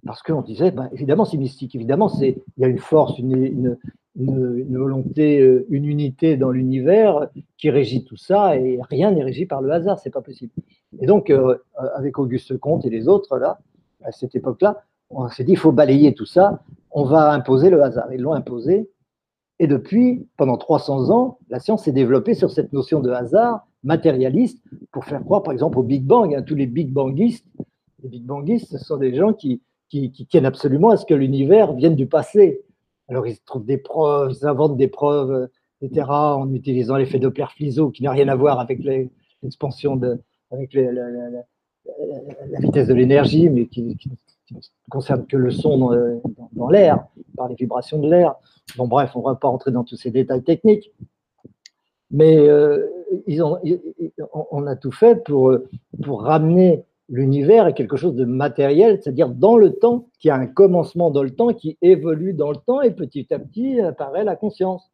Speaker 2: Parce qu'on disait, ben, évidemment, c'est mystique, évidemment, il y a une force, une, volonté, euh, une unité dans l'univers qui régit tout ça et rien n'est régi par le hasard, c'est pas possible. Et donc, euh, avec Auguste Comte et les autres, là, à cette époque-là, on s'est dit, il faut balayer tout ça, on va imposer le hasard. Ils l'ont imposé. Et depuis, pendant 300 ans, la science s'est développée sur cette notion de hasard matérialiste pour faire croire, par exemple, au Big Bang. Hein, tous les Big Bangistes, les Big Bangistes, ce sont des gens qui, qui, tiennent absolument à ce que l'univers vienne du passé alors, ils trouvent des preuves, ils inventent des preuves, euh, etc., en utilisant l'effet Doppler-Fizeau, qui n'a rien à voir avec l'expansion de, avec la, vitesse de l'énergie, mais qui, ne concerne que le son dans, l'air, par les vibrations de l'air. Bon, bref, on ne va pas rentrer dans tous ces détails techniques. Mais euh, on a tout fait pour, pour ramener l'univers est quelque chose de matériel, c'est-à-dire dans le temps, qui a un commencement dans le temps, qui évolue dans le temps, et petit à petit apparaît la conscience.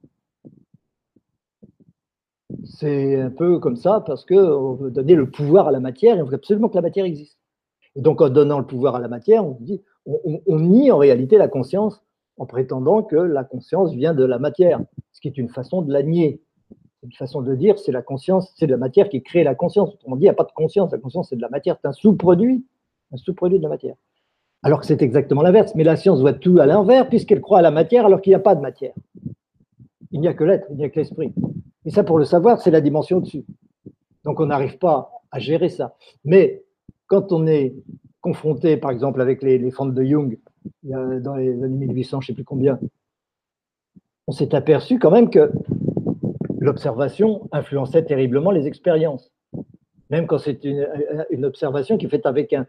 Speaker 2: C'est un peu comme ça parce qu'on veut donner le pouvoir à la matière et on veut absolument que la matière existe. Et donc en donnant le pouvoir à la matière, on, dit, on nie en réalité la conscience en prétendant que la conscience vient de la matière, ce qui est une façon de la nier une façon de dire, c'est la conscience, c'est la matière qui crée la conscience. On dit, il n'y a pas de conscience, la conscience, c'est de la matière, c'est un sous-produit, un sous-produit de la matière. Alors que c'est exactement l'inverse. Mais la science voit tout à l'envers, puisqu'elle croit à la matière alors qu'il n'y a pas de matière. Il n'y a que l'être, il n'y a que l'esprit. Et ça, pour le savoir, c'est la dimension au-dessus. Donc on n'arrive pas à gérer ça. Mais quand on est confronté, par exemple, avec les, les fentes de Jung, dans les années 1800, je ne sais plus combien, on s'est aperçu quand même que l'observation influençait terriblement les expériences. Même quand c'est une, observation qui est faite avec un,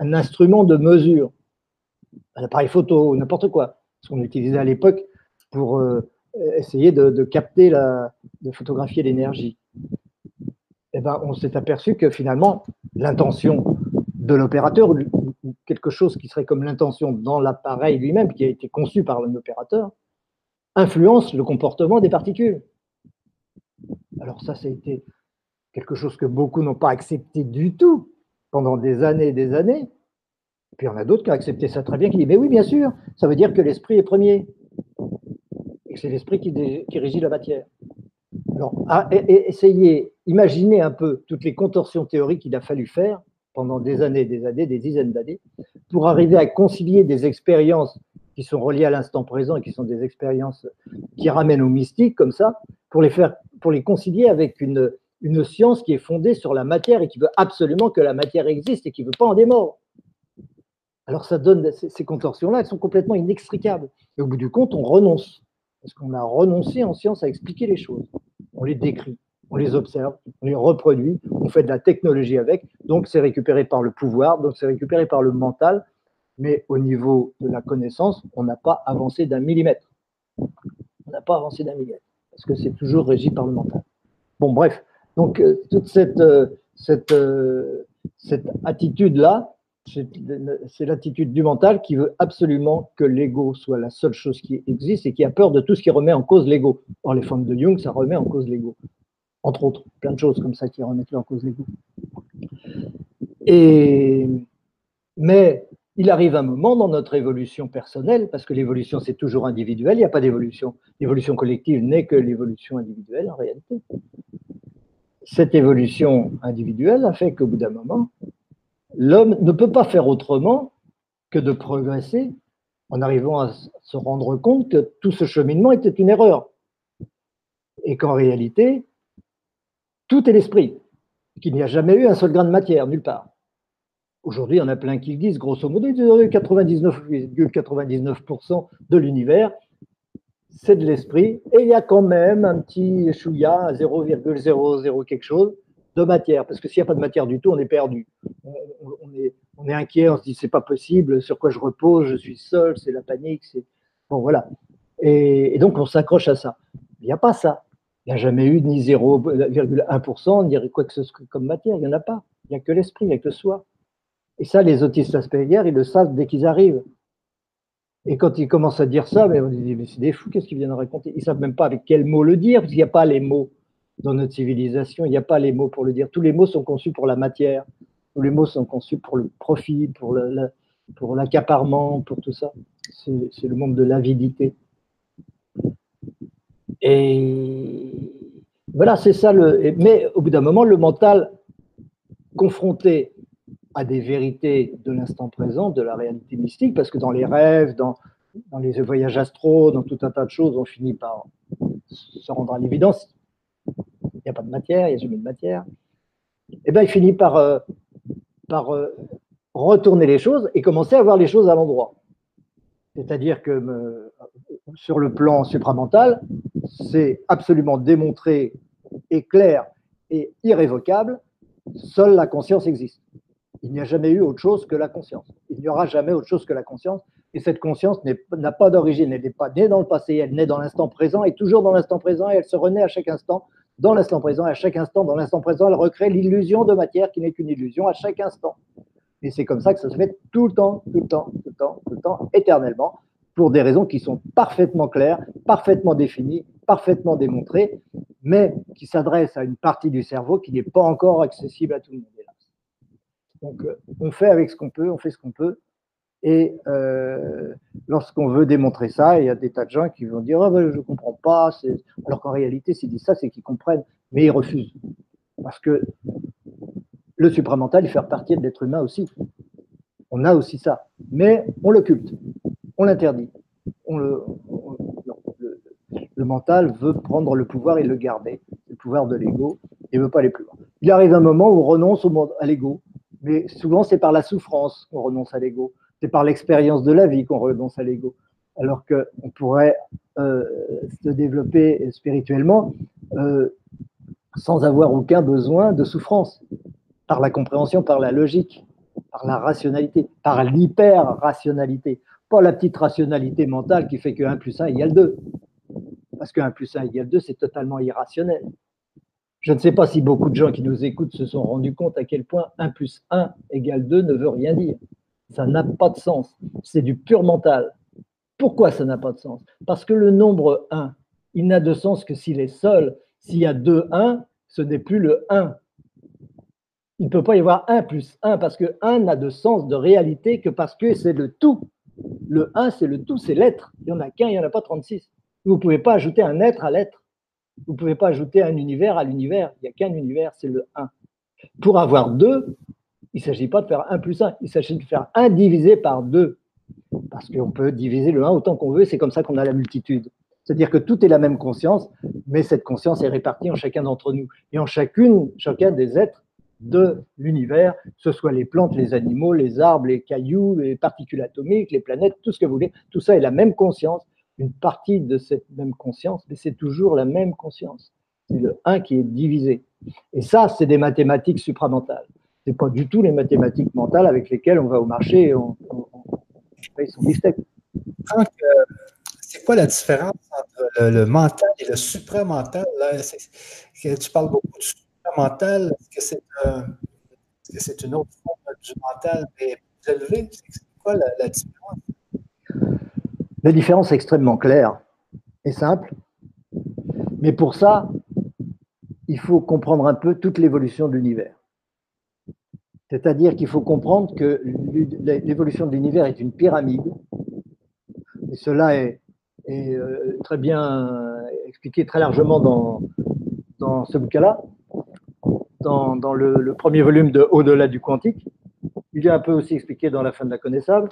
Speaker 2: instrument de mesure. un appareil photo, n'importe quoi, ce qu'on utilisait à l'époque pour euh, essayer de, capter, la, de photographier l'énergie. Eh ben, on s'est aperçu que finalement, l'intention de l'opérateur, ou quelque chose qui serait comme l'intention dans l'appareil lui-même, qui a été conçu par l'opérateur, influence le comportement des particules. Alors ça, ça a été quelque chose que beaucoup n'ont pas accepté du tout pendant des années et des années. Puis il y en a d'autres qui ont accepté ça très bien, qui disent, mais oui, bien sûr, ça veut dire que l'esprit est premier. Et que c'est l'esprit qui, qui, régit la matière. Alors, essayez, imaginez un peu toutes les contorsions théoriques qu'il a fallu faire pendant des années, des années, des dizaines d'années, pour arriver à concilier des expériences qui sont reliées à l'instant présent et qui sont des expériences qui ramènent au mystique, comme ça, pour les, faire, pour les concilier avec une, une science qui est fondée sur la matière et qui veut absolument que la matière existe et qui ne veut pas en démordre. Alors ça donne ces contorsions-là, elles sont complètement inextricables. Et au bout du compte, on renonce. Parce qu'on a renoncé en science à expliquer les choses. On les décrit, on les observe, on les reproduit, on fait de la technologie avec. Donc c'est récupéré par le pouvoir, donc c'est récupéré par le mental. Mais au niveau de la connaissance, on n'a pas avancé d'un millimètre. On n'a pas avancé d'un millimètre. Parce que c'est toujours régi par le mental. Bon, bref. Donc euh, toute cette, euh, cette, euh, cette attitude-là, c'est l'attitude du mental qui veut absolument que l'ego soit la seule chose qui existe et qui a peur de tout ce qui remet en cause l'ego. Or, les formes de Jung, ça remet en cause l'ego. Entre autres, plein de choses comme ça qui remettent en cause l'ego. Et, mais il arrive un moment dans notre évolution personnelle, parce que l'évolution c'est toujours individuel, il n'y a pas d'évolution. L'évolution collective n'est que l'évolution individuelle en réalité. Cette évolution individuelle a fait qu'au bout d'un moment, l'homme ne peut pas faire autrement que de progresser en arrivant à se rendre compte que tout ce cheminement était une erreur. Et qu'en réalité, tout est l'esprit, qu'il n'y a jamais eu un seul grain de matière, nulle part. Aujourd'hui, il y en a plein qui le disent, grosso modo, 99,99% de l'univers, c'est de l'esprit, et il y a quand même un petit chouïa, 0,00 quelque chose, de matière, parce que s'il n'y a pas de matière du tout, on est perdu. On, est, inquiet, on se dit c'est pas possible, sur quoi je repose, je suis seul, c'est la panique, bon voilà. Et, donc on s'accroche à ça. Il n'y a pas ça. Il n'y a jamais eu ni 0,1%, ni quoi que ce soit comme matière. Il n'y en a pas. Il n'y a que l'esprit, il n'y a que soi. Et ça, les autistes Asperger, ils le savent dès qu'ils arrivent. Et quand ils commencent à dire ça, mais on dit, mais c'est des fous, qu'est-ce qu'ils viennent raconter? Ils ne savent même pas avec quels mots le dire, parce qu'il n'y a pas les mots dans notre civilisation, il n'y a pas les mots pour le dire. Tous les mots sont conçus pour la matière. Tous les mots sont conçus pour le profit, pour pour l'accaparement, pour tout ça. C'est le monde de l'avidité. Et voilà, c'est ça. Le, mais au bout d'un moment, le mental, confronté à des vérités de l'instant présent, de la réalité mystique, parce que dans les rêves, dans, les voyages astraux, dans tout un tas de choses, on finit par se rendre à l'évidence il n'y a pas de matière, il n'y a jamais de matière, et eh bien, il finit par, euh, euh, retourner les choses et commencer à voir les choses à l'endroit. C'est-à-dire que euh, sur le plan supramental, c'est absolument démontré et clair et irrévocable, seule la conscience existe. Il n'y a jamais eu autre chose que la conscience. Il n'y aura jamais autre chose que la conscience. Et cette conscience n'a pas d'origine, elle n'est pas née dans le passé, elle naît dans l'instant présent et toujours dans l'instant présent et elle se renaît à chaque instant dans l'instant présent. Et à chaque instant, dans l'instant présent, elle recrée l'illusion de matière qui n'est qu'une illusion à chaque instant. Et c'est comme ça que ça se fait tout le temps, tout le temps, tout le temps, tout le temps, éternellement, pour des raisons qui sont parfaitement claires, parfaitement définies, parfaitement démontrées, mais qui s'adressent à une partie du cerveau qui n'est pas encore accessible à tout le monde. Donc, euh, on fait avec ce qu'on peut, on fait ce qu'on peut, et euh, lorsqu'on veut démontrer ça, il y a des tas de gens qui vont dire ben, Je ne comprends pas. Alors qu'en réalité, s'ils disent ça, c'est qu'ils comprennent, mais ils refusent. Parce que le supramental, il fait partie de l'être humain aussi. On a aussi ça. Mais on l'occulte, on l'interdit. le, le, mental veut prendre le pouvoir et le garder, le pouvoir de l'ego, et ne veut pas aller plus loin. Il arrive un moment où on renonce au, à l'ego, mais souvent c'est par la souffrance qu'on renonce à l'ego c'est par l'expérience de la vie qu'on renonce à l'ego. Alors qu'on pourrait euh, se développer spirituellement euh, sans avoir aucun besoin de souffrance, par la compréhension, par la logique. par la rationalité, par l'hyper-rationalité, pas la petite rationalité mentale qui fait que 1 plus 1 égale 2. Parce que 1 plus 1 égale 2, c'est totalement irrationnel. Je ne sais pas si beaucoup de gens qui nous écoutent se sont rendus compte à quel point 1 plus 1 égale 2 ne veut rien dire. Ça n'a pas de sens. C'est du pur mental. Pourquoi ça n'a pas de sens? Parce que le nombre 1, il n'a de sens que s'il est seul. S'il y a 2 1, ce n'est plus le 1. Il ne peut pas y avoir 1 plus 1 parce que 1 n'a de sens de réalité que parce que c'est le tout. Le 1, c'est le tout, c'est l'être. Il n'y en a qu'un, il n'y en a pas 36. Vous ne pouvez pas ajouter un être à l'être. Vous ne pouvez pas ajouter un univers à l'univers. Il n'y a qu'un univers, c'est le 1. Pour avoir 2, il ne s'agit pas de faire 1 plus 1, il s'agit de faire 1 divisé par 2. Parce qu'on peut diviser le 1 autant qu'on veut, c'est comme ça qu'on a la multitude. C'est-à-dire que tout est la même conscience, mais cette conscience est répartie en chacun d'entre nous et en chacune, chacun des êtres de l'univers, que ce soit les plantes, les animaux, les arbres, les cailloux, les particules atomiques, les planètes, tout ce que vous voulez, tout ça est la même conscience, une partie de cette même conscience, mais c'est toujours la même conscience. C'est le 1 qui est divisé. Et ça, c'est des mathématiques supramentales. Ce n'est pas du tout les mathématiques mentales avec lesquelles on va au marché et on, paye son bistec.
Speaker 1: Euh, c'est quoi la différence entre le, mental et le supramental? tu parles beaucoup du mental, est-ce que c'est une autre forme du mental mais plus élevée? C'est quoi la, différence?
Speaker 2: La différence est extrêmement claire et simple. Mais pour ça, il faut comprendre un peu toute l'évolution de l'univers. C'est-à-dire qu'il faut comprendre que l'évolution de l'univers est une pyramide. Et cela est, euh, très bien expliqué très largement dans, dans ce bouquin-là dans, le, premier volume de Au-delà du quantique. Il est un peu aussi expliqué dans la fin de la connaissable.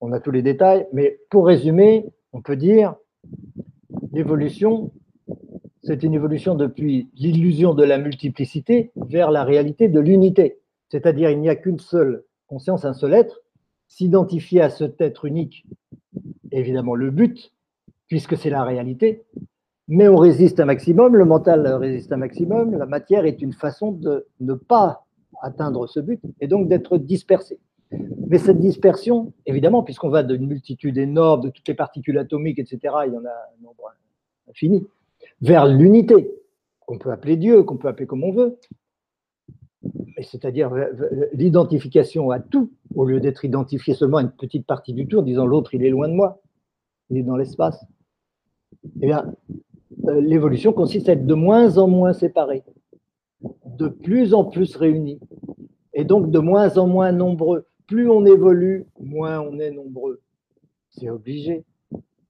Speaker 2: On a tous les détails, mais pour résumer, on peut dire l'évolution, c'est une évolution depuis l'illusion de la multiplicité vers la réalité de l'unité. C'est-à-dire, il n'y a qu'une seule conscience, un seul être. S'identifier à cet être unique évidemment le but, puisque c'est la réalité, mais on résiste un maximum, le mental résiste un maximum, la matière est une façon de ne pas atteindre ce but et donc d'être dispersé. Mais cette dispersion, évidemment, puisqu'on va d'une multitude énorme de toutes les particules atomiques, etc., il y en a un nombre infini, vers l'unité, qu'on peut appeler Dieu, qu'on peut appeler comme on veut, c'est-à-dire l'identification à tout, au lieu d'être identifié seulement à une petite partie du tout, en disant l'autre, il est loin de moi, il est dans l'espace. Eh bien, euh, l'évolution consiste à être de moins en moins séparés, de plus en plus réunis, et donc de moins en moins nombreux. Plus on évolue, moins on est nombreux. C'est obligé,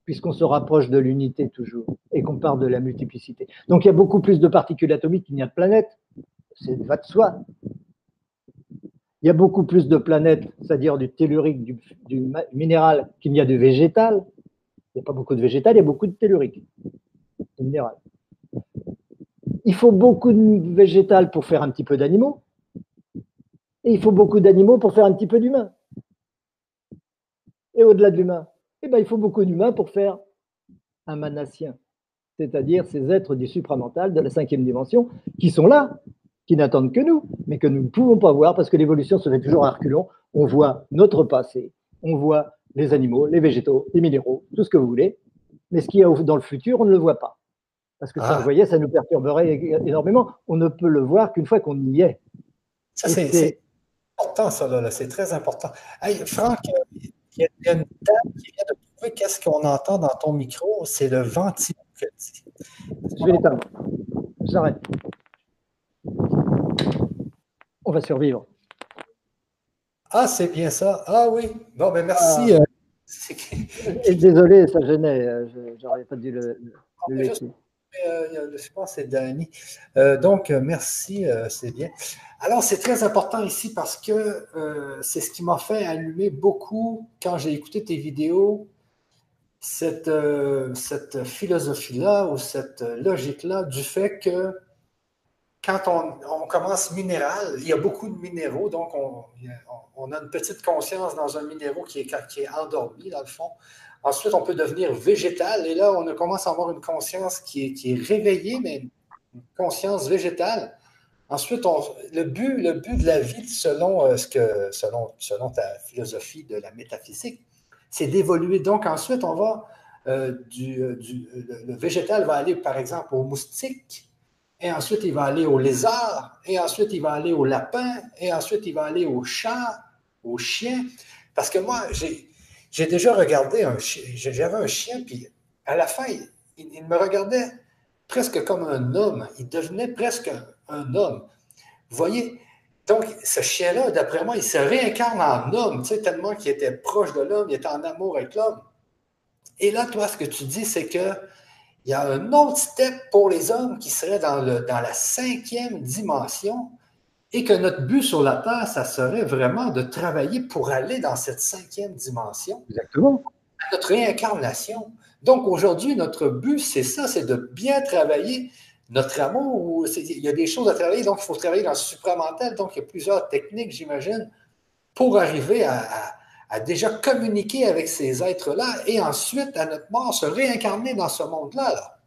Speaker 2: puisqu'on se rapproche de l'unité toujours, et qu'on part de la multiplicité. Donc il y a beaucoup plus de particules atomiques qu'il n'y a de planètes, c'est va de soi. Il y a beaucoup plus de planètes, c'est-à-dire du tellurique, du, minéral, qu'il n'y a de végétal. Il n'y a pas beaucoup de végétal, il y a beaucoup de tellurique minéral. Il faut beaucoup de végétal pour faire un petit peu d'animaux. Et il faut beaucoup d'animaux pour faire un petit peu d'humain. Et au-delà de l'humain, eh ben, il faut beaucoup d'humains pour faire un manassien, c'est-à-dire ces êtres du supramental, de la cinquième dimension, qui sont là, qui n'attendent que nous, mais que nous ne pouvons pas voir parce que l'évolution se fait toujours à reculons. On voit notre passé, on voit les animaux, les végétaux, les minéraux, tout ce que vous voulez, mais ce qu'il y a dans le futur, on ne le voit pas. Parce que ça, vous ah. voyez, ça nous perturberait énormément. On ne peut le voir qu'une fois qu'on y est.
Speaker 1: Ça, c'est important, ça, là, c'est très important. Hey, Franck, il y a une table qui vient de trouver qu'est-ce qu'on entend dans ton micro, c'est le ventilo
Speaker 2: Je vais l'éteindre. J'arrête. On va survivre.
Speaker 1: Ah, c'est bien ça. Ah oui. Bon, ben merci. Ah.
Speaker 2: Euh, (laughs) désolé, ça gênait. Euh, j'aurais pas dû le, le laisser.
Speaker 1: Euh, je pense c'est Dani. Euh, donc, euh, merci, c'est bien. Alors, c'est très important ici parce que c'est ce qui m'a fait allumer beaucoup quand j'ai écouté tes vidéos, cette, cette philosophie-là ou cette logique-là du fait que quand on, commence minéral, il y a beaucoup de minéraux, donc on, a une petite conscience dans un minéraux qui est, qui est endormi, dans le fond. Ensuite, on peut devenir végétal et là, on commence à avoir une conscience qui est, qui est réveillée, mais une conscience végétale. Ensuite, le, but, le but de la vie, selon, euh, selon, selon ta philosophie de la métaphysique, c'est d'évoluer. Donc, ensuite, on va euh, du, euh, du, le végétal va aller, par exemple, au moustique, et ensuite, il va aller au lézard, et ensuite, il va aller au lapin, et ensuite, il va aller au chat, au chien. Parce que moi, j'ai déjà regardé un chien, j'avais un chien, puis à la fin, il, me regardait presque comme un homme. Il devenait presque un homme. Vous voyez? Donc, ce chien-là, d'après moi, il se réincarne en homme, tu sais, tellement qu'il était proche de l'homme, il était en amour avec l'homme. Et là, toi, ce que tu dis, c'est qu'il y a un autre step pour les hommes qui serait dans, le, dans la cinquième dimension et que notre but sur la Terre, ça serait vraiment de travailler pour aller dans cette cinquième dimension.
Speaker 2: Exactement.
Speaker 1: Notre réincarnation. Donc aujourd'hui, notre but, c'est ça, c'est de bien travailler notre amour. Il y a des choses à travailler, donc il faut travailler dans le supramental. Donc il y a plusieurs techniques, j'imagine, pour arriver à, déjà communiquer avec ces êtres-là et ensuite, à notre mort, se réincarner dans ce monde-là.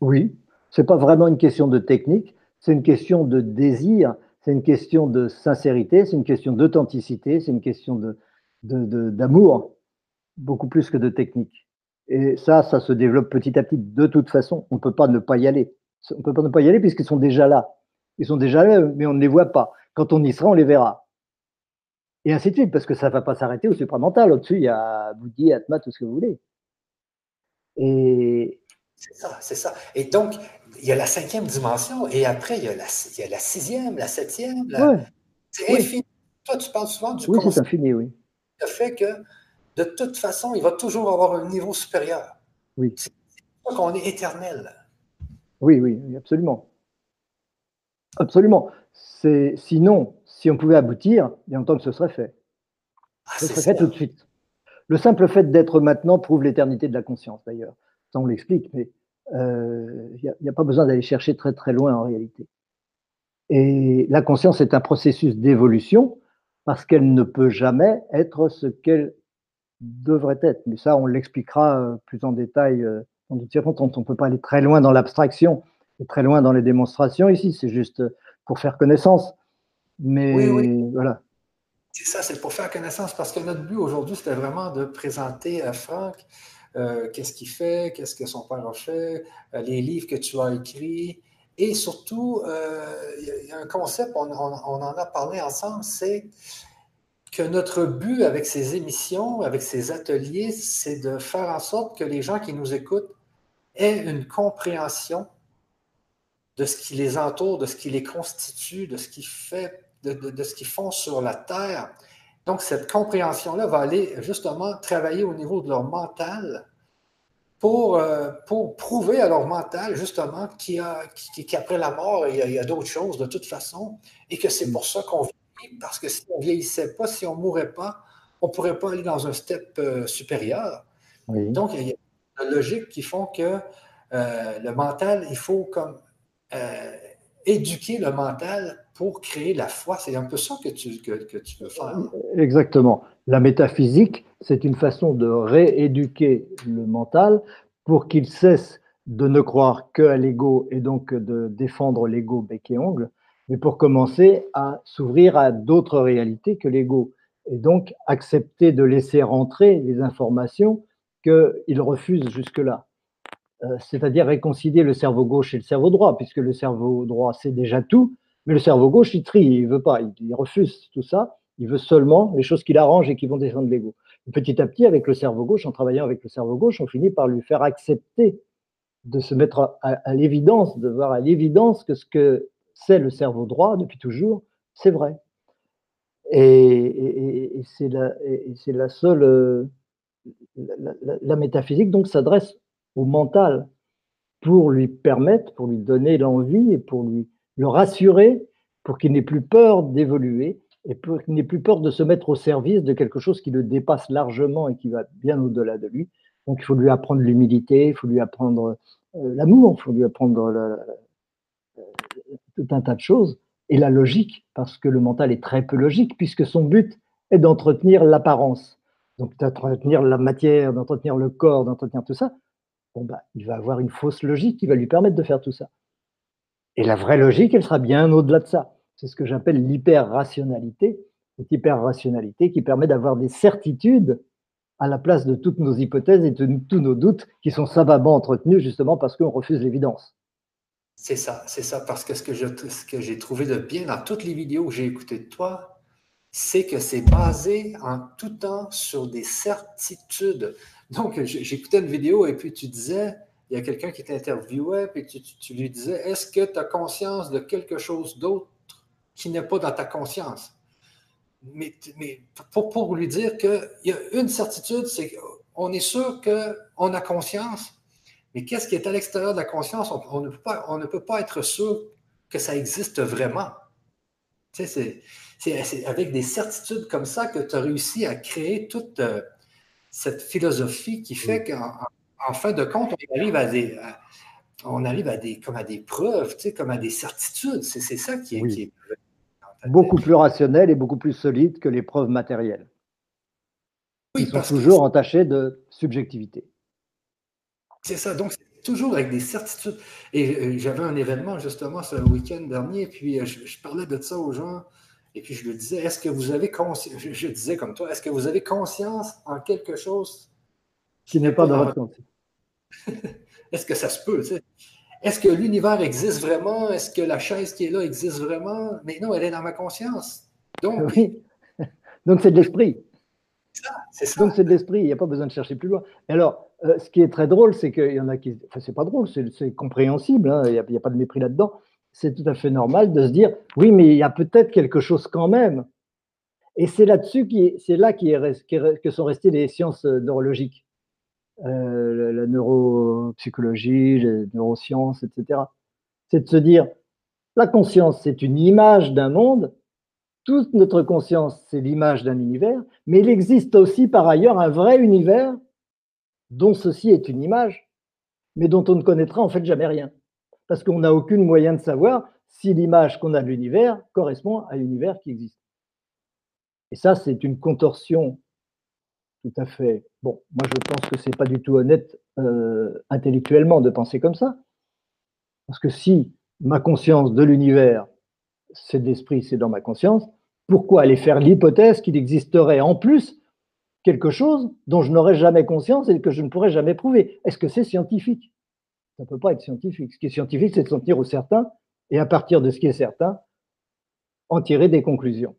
Speaker 2: Oui, ce n'est pas vraiment une question de technique, c'est une question de désir, c'est une question de sincérité, c'est une question d'authenticité, c'est une question d'amour, beaucoup plus que de technique. Et ça, ça se développe petit à petit. De toute façon, on ne peut pas ne pas y aller. On ne peut pas ne pas y aller puisqu'ils sont déjà là. Ils sont déjà là, mais on ne les voit pas. Quand on y sera, on les verra. Et ainsi de suite, parce que ça ne va pas s'arrêter au supramental. Au-dessus, il y a Bouddhi, Atma, tout ce que vous voulez.
Speaker 1: Et. C'est ça, c'est ça. Et donc, il y a la cinquième dimension, et après, il y a la, il y a la sixième, la septième. C'est infini. Toi, tu parles souvent du
Speaker 2: Oui, c'est infini, oui.
Speaker 1: Le fait que de toute façon, il va toujours avoir un niveau supérieur.
Speaker 2: Oui.
Speaker 1: C'est pour qu'on est éternel.
Speaker 2: Oui, oui, absolument. Absolument. C'est sinon, si on pouvait aboutir, bien que ce serait fait. Ah, ce serait fait tout de suite. Le simple fait d'être maintenant prouve l'éternité de la conscience, d'ailleurs. Ça, on l'explique, mais euh, il n'y a, a, pas besoin d'aller chercher très très loin en réalité. Et la conscience est un processus d'évolution parce qu'elle ne peut jamais être ce qu'elle devrait être. Mais ça, on l'expliquera euh, plus en détail euh, dans d'autres On ne peut pas aller très loin dans l'abstraction et très loin dans les démonstrations ici. C'est juste pour faire connaissance. Mais oui, voilà.
Speaker 1: C'est ça, c'est pour faire connaissance parce que notre but aujourd'hui, c'était vraiment de présenter à Franck euh, qu'est-ce qu'il fait, qu'est-ce que son père a fait, les livres que tu as écrits? Et surtout, il y a un concept, on, en a parlé ensemble, c'est que notre but avec ces émissions, avec ces ateliers, c'est de faire en sorte que les gens qui nous écoutent aient une compréhension de ce qui les entoure, de ce qui les constitue, de ce qui fait, de, ce qu'ils font sur la Terre. Donc, cette compréhension-là va aller justement travailler au niveau de leur mental pour, euh, pour prouver à leur mental, justement, qu'après la mort, il y a, a d'autres choses de toute façon et que c'est pour ça qu'on vit parce que si on ne vieillissait pas, si on ne mourait pas, on ne pourrait pas aller dans un step euh, supérieur. Donc, il y a des logiques qui font que euh, le mental, il faut comme éduquer le mental pour créer la foi. C'est un peu ça que tu, que, veux faire.
Speaker 2: Exactement. La métaphysique, c'est une façon de rééduquer le mental pour qu'il cesse de ne croire qu'à l'ego et donc de défendre l'ego bec et ongle, mais pour commencer à s'ouvrir à d'autres réalités que l'ego. Et donc accepter de laisser rentrer les informations qu'il refuse jusque-là. Euh, c'est-à-dire réconcilier le cerveau gauche et le cerveau droit, puisque le cerveau droit sait déjà tout, mais le cerveau gauche, il trie, il veut pas, il, refuse tout ça, il veut seulement les choses qui l'arrangent et qui vont défendre l'ego. Petit à petit, avec le cerveau gauche, en travaillant avec le cerveau gauche, on finit par lui faire accepter de se mettre à l'évidence, de voir à l'évidence que ce que c'est le cerveau droit depuis toujours, c'est vrai. Et, c'est la, seule. Euh, la, métaphysique, donc, s'adresse au mental pour lui permettre, pour lui donner l'envie et pour lui le rassurer, pour qu'il n'ait plus peur d'évoluer et pour qu'il n'ait plus peur de se mettre au service de quelque chose qui le dépasse largement et qui va bien au-delà de lui. Donc, il faut lui apprendre l'humilité, il faut lui apprendre euh, l'amour, il faut lui apprendre tout un tas de choses, et la logique, parce que le mental est très peu logique, puisque son but est d'entretenir l'apparence. Donc d'entretenir la matière, d'entretenir le corps, d'entretenir tout ça, bon bah, il va avoir une fausse logique qui va lui permettre de faire tout ça. Et la vraie logique, elle sera bien au-delà de ça. C'est ce que j'appelle l'hyper-rationalité, cette hyper-rationalité qui permet d'avoir des certitudes à la place de toutes nos hypothèses et de tous nos doutes qui sont savamment entretenus justement parce qu'on refuse l'évidence.
Speaker 1: C'est ça, c'est ça, parce que ce que, j'ai trouvé de bien dans toutes les vidéos que j'ai écoutées de toi, c'est que c'est basé en tout temps sur des certitudes. Donc, j'écoutais une vidéo et puis tu disais, il y a quelqu'un qui t'interviewait, puis tu, lui disais, est-ce que tu as conscience de quelque chose d'autre qui n'est pas dans ta conscience? Mais, mais pour, pour, lui dire qu'il y a une certitude, c'est qu'on est sûr qu'on a conscience, mais qu'est-ce qui est à l'extérieur de la conscience? On, ne peut pas, on ne peut pas être sûr que ça existe vraiment. Tu sais, c'est avec des certitudes comme ça que tu as réussi à créer toute euh, cette philosophie qui fait qu'en fin de compte, on arrive à des, on arrive à des, comme à des preuves, tu sais, comme à des certitudes. C'est ça qui est, qui est
Speaker 2: beaucoup plus rationnel et beaucoup plus solide que les preuves matérielles. Oui, Ils sont toujours entachés de subjectivité.
Speaker 1: C'est ça, donc c'est toujours avec des certitudes. Et euh, j'avais un événement justement ce week-end dernier, puis euh, je, parlais de ça aux gens, et puis je lui disais, est-ce que vous avez conscience, je, disais comme toi, est-ce que vous avez conscience en quelque chose?
Speaker 2: Qui n'est pas dans votre conscience? (laughs)
Speaker 1: est-ce que ça se peut? Est-ce que l'univers existe vraiment? Est-ce que la chaise qui est là existe vraiment? Mais non, elle est dans ma conscience. Donc,
Speaker 2: oui. (laughs) Donc c'est de l'esprit. C'est ça. Donc c'est de l'esprit, il n'y a pas besoin de chercher plus loin. Et alors, euh, ce qui est très drôle, c'est qu'il y en a qui. Enfin, c'est pas drôle, c'est compréhensible, hein, il n'y a, pas de mépris là-dedans. C'est tout à fait normal de se dire oui, mais il y a peut-être quelque chose quand même. Et c'est là-dessus, c'est là qui est, que sont restées les sciences euh, neurologiques, euh, la, neuropsychologie, les neurosciences, etc. C'est de se dire la conscience, c'est une image d'un monde, toute notre conscience, c'est l'image d'un univers, mais il existe aussi par ailleurs un vrai univers dont ceci est une image, mais dont on ne connaîtra en fait jamais rien. Parce qu'on n'a aucun moyen de savoir si l'image qu'on a de l'univers correspond à l'univers qui existe. Et ça, c'est une contorsion tout à fait. Bon, moi je pense que ce n'est pas du tout honnête euh, intellectuellement de penser comme ça. Parce que si ma conscience de l'univers, c'est de l'esprit, c'est dans ma conscience, pourquoi aller faire l'hypothèse qu'il existerait en plus quelque chose dont je n'aurais jamais conscience et que je ne pourrais jamais prouver? Est-ce que c'est scientifique? Ça ne peut pas être scientifique. Ce qui est scientifique, c'est de s'en tenir au certain et à partir de ce qui est certain, en tirer des conclusions.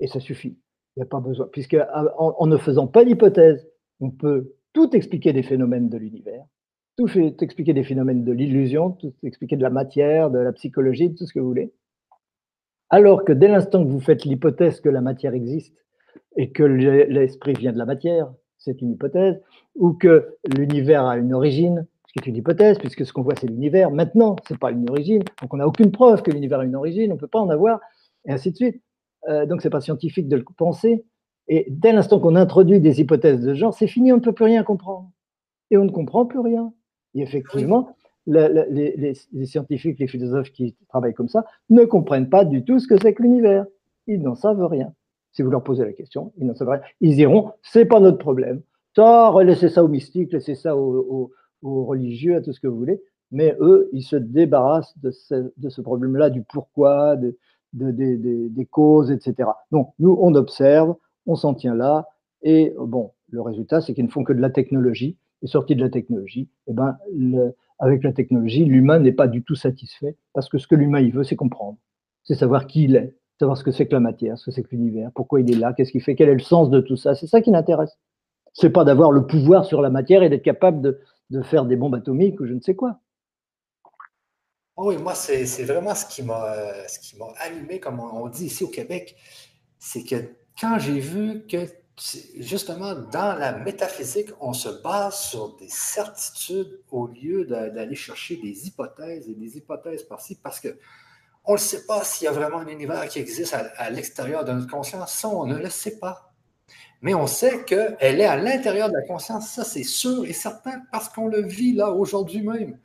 Speaker 2: Et ça suffit. Il n'y a pas besoin. Puisque en, ne faisant pas d'hypothèse, on peut tout expliquer des phénomènes de l'univers, tout, expliquer des phénomènes de l'illusion, tout expliquer de la matière, de la psychologie, de tout ce que vous voulez. Alors que dès l'instant que vous faites l'hypothèse que la matière existe, et que l'esprit vient de la matière, c'est une hypothèse, ou que l'univers a une origine, ce qui est une hypothèse, puisque ce qu'on voit, c'est l'univers. Maintenant, ce n'est pas une origine, donc on n'a aucune preuve que l'univers a une origine, on ne peut pas en avoir, et ainsi de suite. Euh, donc, ce n'est pas scientifique de le penser. Et dès l'instant qu'on introduit des hypothèses de genre, c'est fini, on ne peut plus rien comprendre. Et on ne comprend plus rien. Et effectivement, les, scientifiques, les philosophes qui travaillent comme ça ne comprennent pas du tout ce que c'est que l'univers. Ils n'en savent rien. Si vous leur posez la question, ils n'en savent rien. Ils diront, c'est pas notre problème. Tard, laissez ça aux mystiques, laissez ça aux, religieux, à tout ce que vous voulez. Mais eux, ils se débarrassent de ce, problème-là, du pourquoi, des causes, etc. Donc, nous, on observe, on s'en tient là. Et bon, le résultat, c'est qu'ils ne font que de la technologie. Et sorti de la technologie, eh ben, avec la technologie, l'humain n'est pas du tout satisfait parce que ce que l'humain il veut, c'est comprendre, c'est savoir qui il est, savoir ce que c'est que la matière, ce que c'est que l'univers, pourquoi il est là, qu'est-ce qu'il fait, quel est le sens de tout ça. C'est ça qui l'intéresse. C'est pas d'avoir le pouvoir sur la matière et d'être capable de, faire des bombes atomiques ou je ne sais quoi.
Speaker 1: Oh oui, moi, c'est vraiment ce qui m'a allumé, comme on dit ici au Québec. C'est que quand j'ai vu que, justement, dans la métaphysique, on se base sur des certitudes au lieu d'aller chercher des hypothèses et des hypothèses par-ci, parce que on ne sait pas s'il y a vraiment un univers qui existe à, l'extérieur de notre conscience. Ça, on ne le sait pas. Mais on sait qu'elle est à l'intérieur de la conscience. Ça, c'est sûr et certain parce qu'on le vit là aujourd'hui même.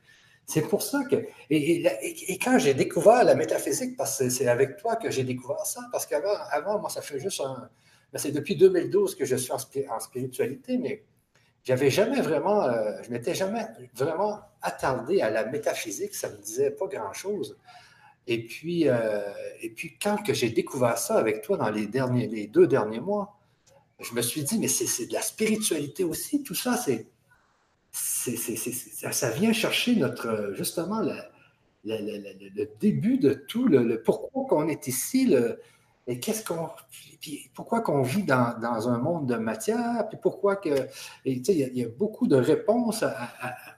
Speaker 1: C'est pour ça que. Et, quand j'ai découvert la métaphysique, parce que c'est avec toi que j'ai découvert ça, parce qu'avant, avant, moi, ça fait juste un. Ben, c'est depuis 2012 que je suis en, spiritualité, mais j'avais jamais vraiment, euh, je m'étais jamais vraiment attardé à la métaphysique, ça me disait pas grand-chose. Et puis, euh, et puis quand que j'ai découvert ça avec toi dans les, derniers, les deux derniers mois, je me suis dit, mais c'est de la spiritualité aussi, tout ça, c'est, ça vient chercher notre, justement, le, début de tout, le, pourquoi qu'on est ici, et qu'est-ce qu'on. Pourquoi qu'on vit dans, un monde de matière, puis pourquoi que. il y, a beaucoup de réponses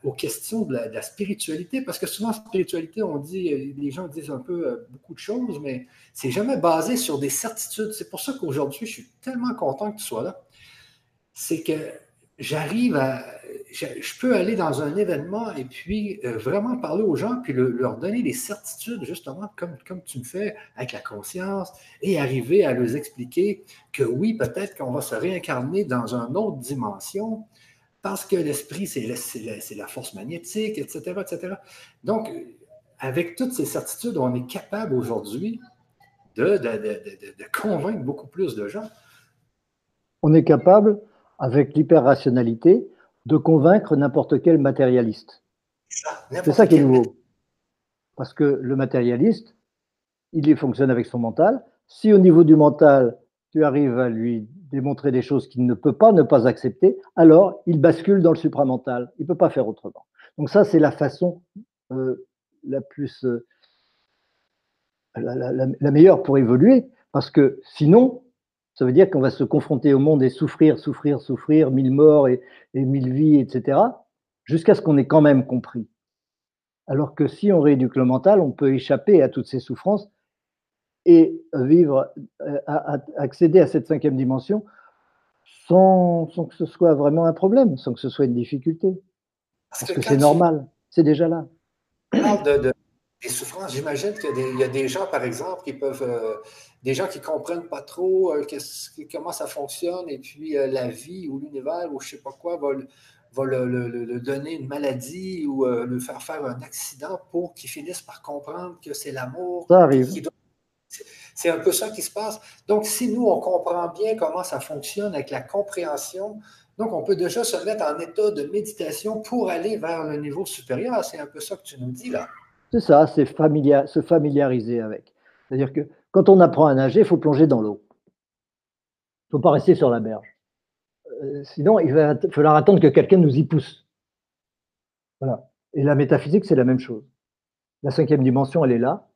Speaker 1: aux questions de la, spiritualité, parce que souvent, spiritualité, on dit, les gens disent un peu euh, beaucoup de choses, mais c'est jamais basé sur des certitudes. C'est pour ça qu'aujourd'hui, je suis tellement content que tu sois là. C'est que j'arrive à, je, peux aller dans un événement et puis euh, vraiment parler aux gens, puis leur donner des certitudes, justement, comme, comme tu me fais avec la conscience, et arriver à leur expliquer que oui, peut-être qu'on va se réincarner dans une autre dimension, parce que l'esprit, c'est la, force magnétique, etc., etc. Donc, avec toutes ces certitudes, on est capable aujourd'hui de, de convaincre beaucoup plus de gens.
Speaker 2: On est capable avec l'hyper-rationalité, de convaincre n'importe quel matérialiste. C'est ça qui est nouveau. Parce que le matérialiste, il fonctionne avec son mental. Si au niveau du mental, tu arrives à lui démontrer des choses qu'il ne peut pas ne pas accepter, alors il bascule dans le supramental. Il ne peut pas faire autrement. Donc ça, c'est la façon euh, la plus... Euh, la, meilleure pour évoluer, parce que sinon, ça veut dire qu'on va se confronter au monde et souffrir, souffrir, souffrir, mille morts et, mille vies, etc., jusqu'à ce qu'on ait quand même compris. Alors que si on rééduque le mental, on peut échapper à toutes ces souffrances et vivre, euh, accéder à cette cinquième dimension sans, que ce soit vraiment un problème, sans que ce soit une difficulté. Parce, que, c'est normal, c'est déjà là.
Speaker 1: de, des souffrances. J'imagine qu'il y a des gens, par exemple, qui peuvent, euh, des gens qui ne comprennent pas trop euh, comment ça fonctionne, et puis euh, la vie ou l'univers ou je ne sais pas quoi va, va le, donner une maladie ou le faire faire un accident pour qu'ils finissent par comprendre que c'est l'amour.
Speaker 2: Ça arrive.
Speaker 1: C'est un peu ça qui se passe. Donc, si nous, on comprend bien comment ça fonctionne avec la compréhension, donc on peut déjà se mettre en état de méditation pour aller vers le niveau supérieur. C'est un peu ça que tu nous dis là.
Speaker 2: C'est ça, c'est se familiariser avec. C'est-à-dire que quand on apprend à nager, il faut plonger dans l'eau. Il ne faut pas rester sur la berge. Euh, sinon, il va falloir attendre que quelqu'un nous y pousse. Voilà. Et la métaphysique, c'est la même chose. La cinquième dimension, elle est là.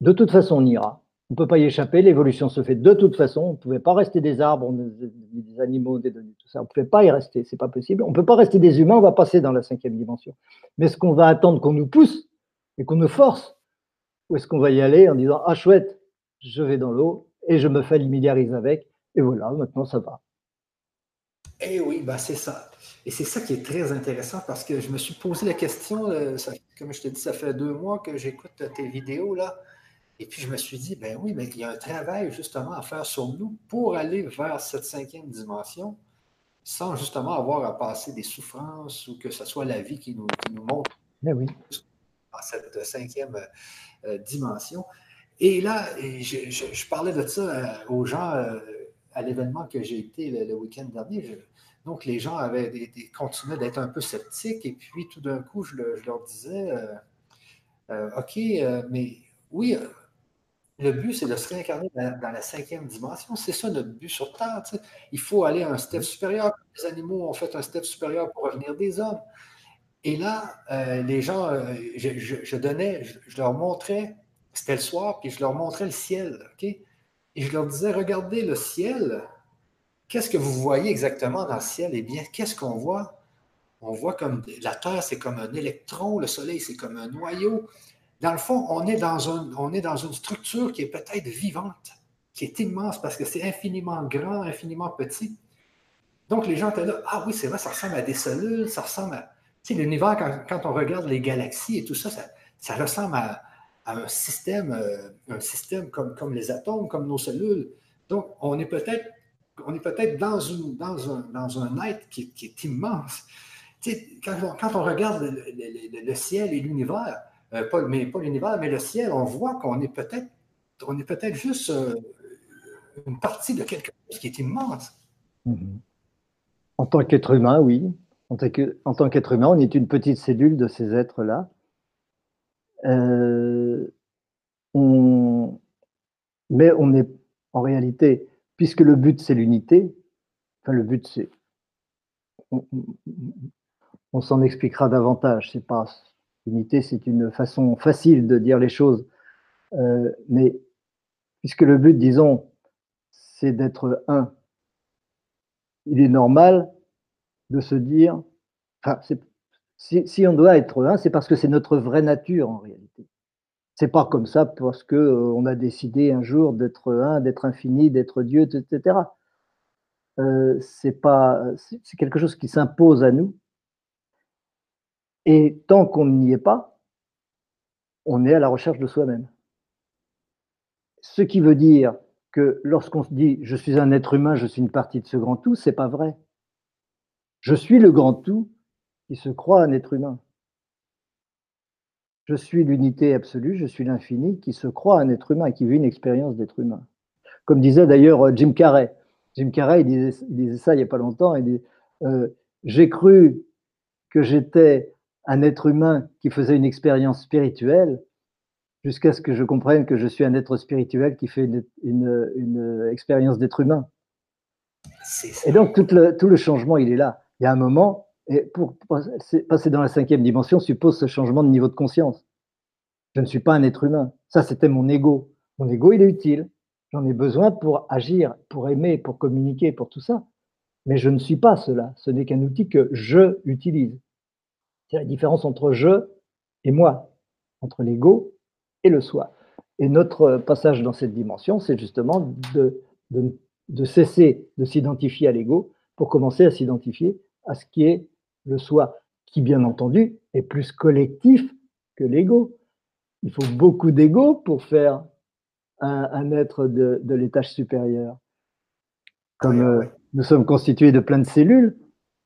Speaker 2: De toute façon, on ira. On ne peut pas y échapper. L'évolution se fait de toute façon. On ne pouvait pas rester des arbres, des animaux, des données, tout ça. On ne pouvait pas y rester. C'est pas possible. On ne peut pas rester des humains. On va passer dans la cinquième dimension. Mais ce qu'on va attendre qu'on nous pousse, et qu'on nous force Ou est-ce qu'on va y aller en disant Ah, chouette, je vais dans l'eau et je me familiarise avec, et voilà, maintenant ça va.
Speaker 1: Eh oui, bah c'est ça. Et c'est ça qui est très intéressant parce que je me suis posé la question, euh, comme je te dis, ça fait deux mois que j'écoute tes vidéos là. Et puis je me suis dit, ben oui, mais il y a un travail justement à faire sur nous pour aller vers cette cinquième dimension sans justement avoir à passer des souffrances ou que ce soit la vie qui nous, qui nous montre
Speaker 2: eh oui
Speaker 1: cette cinquième euh, dimension. Et là, je, parlais de ça euh, aux gens euh, à l'événement que j'ai été le, week-end dernier. donc, les gens avaient des, continuaient d'être un peu sceptiques. Et puis, tout d'un coup, je, leur disais OK, mais oui, le but, c'est de se réincarner dans, la cinquième dimension. C'est ça notre but sur Terre. Il faut aller à un step supérieur. Les animaux ont fait un step supérieur pour revenir des hommes. Et là, euh, les gens, euh, je, donnais, je, leur montrais, c'était le soir, puis je leur montrais le ciel, OK? Et je leur disais, regardez le ciel, qu'est-ce que vous voyez exactement dans le ciel? Eh bien, qu'est-ce qu'on voit? On voit comme la Terre, c'est comme un électron, le Soleil, c'est comme un noyau. Dans le fond, on est dans, un, on est dans une structure qui est peut-être vivante, qui est immense parce que c'est infiniment grand, infiniment petit. Donc, les gens étaient là, ah oui, c'est vrai, ça ressemble à des cellules, ça ressemble à l'univers, quand, on regarde les galaxies et tout ça, ça, ressemble à, un système, euh, un système comme, les atomes, comme nos cellules. Donc, on est peut-être on est peut-être dans, dans, un, dans un être qui, est immense. quand, on, quand on regarde le, ciel et l'univers, euh, pas, mais pas l'univers, mais le ciel, on voit qu'on est peut-être on est peut-être juste euh, une partie de quelque chose qui est immense.
Speaker 2: Mm-hmm. En tant qu'être humain, oui. En tant qu'être humain, on est une petite cellule de ces êtres-là. Euh, mais on est en réalité, puisque le but c'est l'unité, enfin le but c'est, on, s'en expliquera davantage. C'est pas l'unité, c'est une façon facile de dire les choses, euh, mais puisque le but, disons, c'est d'être un, il est normal de se dire, enfin, si, si, on doit être un, c'est parce que c'est notre vraie nature en réalité. C'est pas comme ça parce que euh, on a décidé un jour d'être un, d'être infini, d'être Dieu, etc. Euh, c'est pas, c'est quelque chose qui s'impose à nous. Et tant qu'on n'y est pas, on est à la recherche de soi-même. Ce qui veut dire que lorsqu'on se dit je suis un être humain, je suis une partie de ce grand tout, c'est pas vrai. Je suis le grand tout qui se croit un être humain. Je suis l'unité absolue, je suis l'infini qui se croit un être humain, qui vit une expérience d'être humain. Comme disait d'ailleurs euh, Jim Carrey. Jim Carrey, il disait, ça il n'y a pas longtemps. Il dit euh, J'ai cru que j'étais un être humain qui faisait une expérience spirituelle jusqu'à ce que je comprenne que je suis un être spirituel qui fait une, expérience d'être humain. Et donc tout le, tout le changement, il est là. Il y a un moment, et pour passer dans la cinquième dimension suppose ce changement de niveau de conscience. Je ne suis pas un être humain. Ça, c'était mon ego. Mon ego, il est utile. J'en ai besoin pour agir, pour aimer, pour communiquer, pour tout ça. Mais je ne suis pas cela. Ce n'est qu'un outil que je utilise. C'est la différence entre je et moi, entre l'ego et le soi. Et notre passage dans cette dimension, c'est justement de, de, cesser de s'identifier à l'ego pour commencer à s'identifier à ce qui est le soi, qui bien entendu est plus collectif que l'ego. Il faut beaucoup d'ego pour faire un, être de, l'étage supérieur. Comme euh, nous sommes constitués de plein de cellules,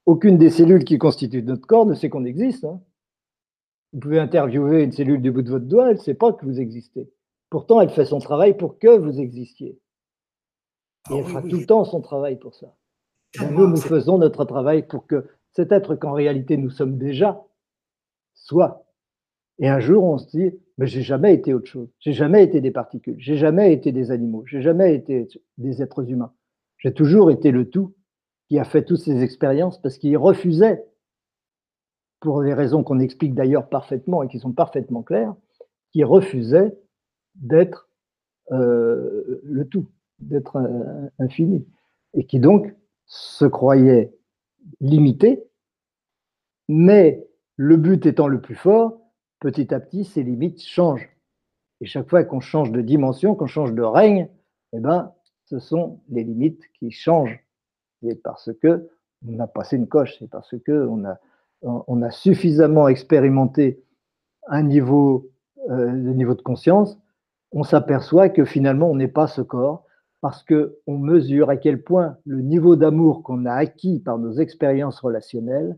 Speaker 2: aucune des cellules qui constituent notre corps ne sait qu'on existe. Hein. Vous pouvez interviewer une cellule du bout de votre doigt, elle ne sait pas que vous existez. Pourtant, elle fait son travail pour que vous existiez. Et elle ah fera tout le temps son travail pour ça. Nous, nous faisons notre travail pour que cet être qu'en réalité nous sommes déjà soit. Et un jour, on se dit, mais j'ai jamais été autre chose. J'ai jamais été des particules. J'ai jamais été des animaux. J'ai jamais été des êtres humains. J'ai toujours été le tout qui a fait toutes ces expériences parce qu'il refusait, pour les raisons qu'on explique d'ailleurs parfaitement et qui sont parfaitement claires, qui refusait d'être euh, le tout, d'être infini, et qui donc se croyait limité, mais le but étant le plus fort, petit à petit, ces limites changent. Et chaque fois qu'on change de dimension, qu'on change de règne, eh ben, ce sont les limites qui changent. Et parce que on a passé une coche, c'est parce que on a, suffisamment expérimenté un niveau, euh, niveau de conscience, on s'aperçoit que finalement on n'est pas ce corps, parce qu'on mesure à quel point le niveau d'amour qu'on a acquis par nos expériences relationnelles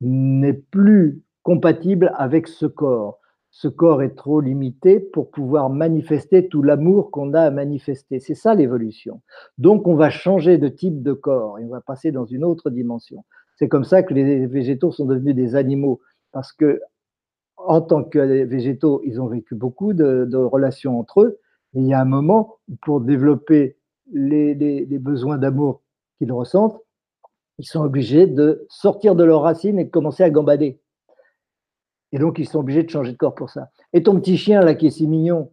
Speaker 2: n'est plus compatible avec ce corps. Ce corps est trop limité pour pouvoir manifester tout l'amour qu'on a à manifester. C'est ça l'évolution. Donc on va changer de type de corps et on va passer dans une autre dimension. C'est comme ça que les végétaux sont devenus des animaux parce que en tant que végétaux, ils ont vécu beaucoup de, de relations entre eux, il y a un moment pour développer les, besoins d'amour qu'ils ressentent, ils sont obligés de sortir de leurs racines et de commencer à gambader. Et donc, ils sont obligés de changer de corps pour ça. Et ton petit chien, là, qui est si mignon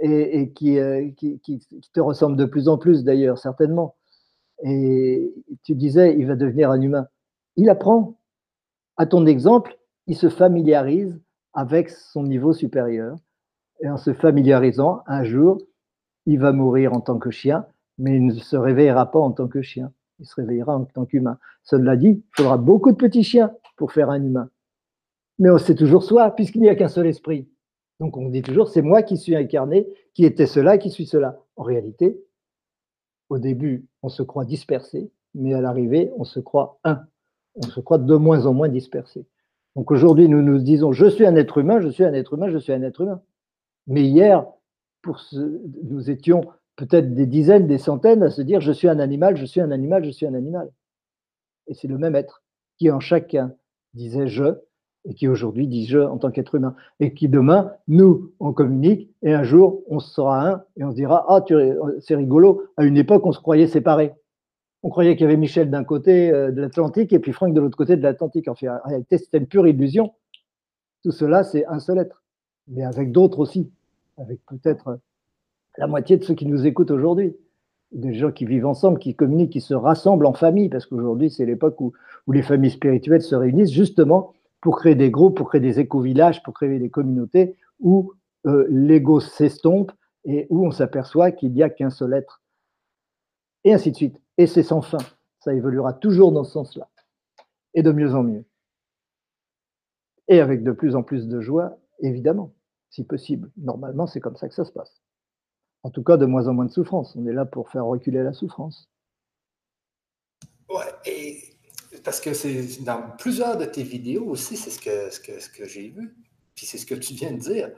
Speaker 2: et, euh, qui, te ressemble de plus en plus, d'ailleurs, certainement, et tu disais, il va devenir un humain. Il apprend. À ton exemple, il se familiarise avec son niveau supérieur et en se familiarisant, un jour, il va mourir en tant que chien, mais il ne se réveillera pas en tant que chien. Il se réveillera en tant qu'humain. Cela dit, il faudra beaucoup de petits chiens pour faire un humain. Mais on sait toujours soi, puisqu'il n'y a qu'un seul esprit. Donc on dit toujours, c'est moi qui suis incarné, qui était cela, qui suis cela. En réalité, au début, on se croit dispersé, mais à l'arrivée, on se croit un. On se croit de moins en moins dispersé. Donc aujourd'hui, nous nous disons, je suis un être humain, je suis un être humain, je suis un être humain. Mais hier, nous étions peut-être des dizaines, des centaines à se dire je suis un animal, je suis un animal, je suis un animal. Et c'est le même être qui en chacun disait je et qui aujourd'hui dit je en tant qu'être humain. Et qui demain, nous, on communique et un jour, on sera un et on se dira Ah, c'est rigolo, à une époque, on se croyait séparés. On croyait qu'il y avait Michel d'un côté euh, de l'Atlantique et puis Franck de l'autre côté de l'Atlantique. En, fait, en réalité, c'était une pure illusion. Tout cela, c'est un seul être, mais avec d'autres aussi, avec peut-être la moitié de ceux qui nous écoutent aujourd'hui des gens qui vivent ensemble, qui communiquent, qui se rassemblent en famille, parce qu'aujourd'hui, c'est l'époque où, les familles spirituelles se réunissent justement pour créer des groupes, pour créer des éco-villages, pour créer des communautés où euh, l'ego s'estompe et où on s'aperçoit qu'il n'y a qu'un seul être. Et ainsi de suite. Et c'est sans fin. Ça évoluera toujours dans ce sens-là. Et de mieux en mieux. Et avec de plus en plus de joie, évidemment, si possible. Normalement, c'est comme ça que ça se passe. En tout cas, de moins en moins de souffrance. On est là pour faire reculer la souffrance.
Speaker 1: Ouais, parce que c'est dans plusieurs de tes vidéos aussi, c'est ce que, ce que, ce que j'ai vu, puis c'est ce que tu viens de dire.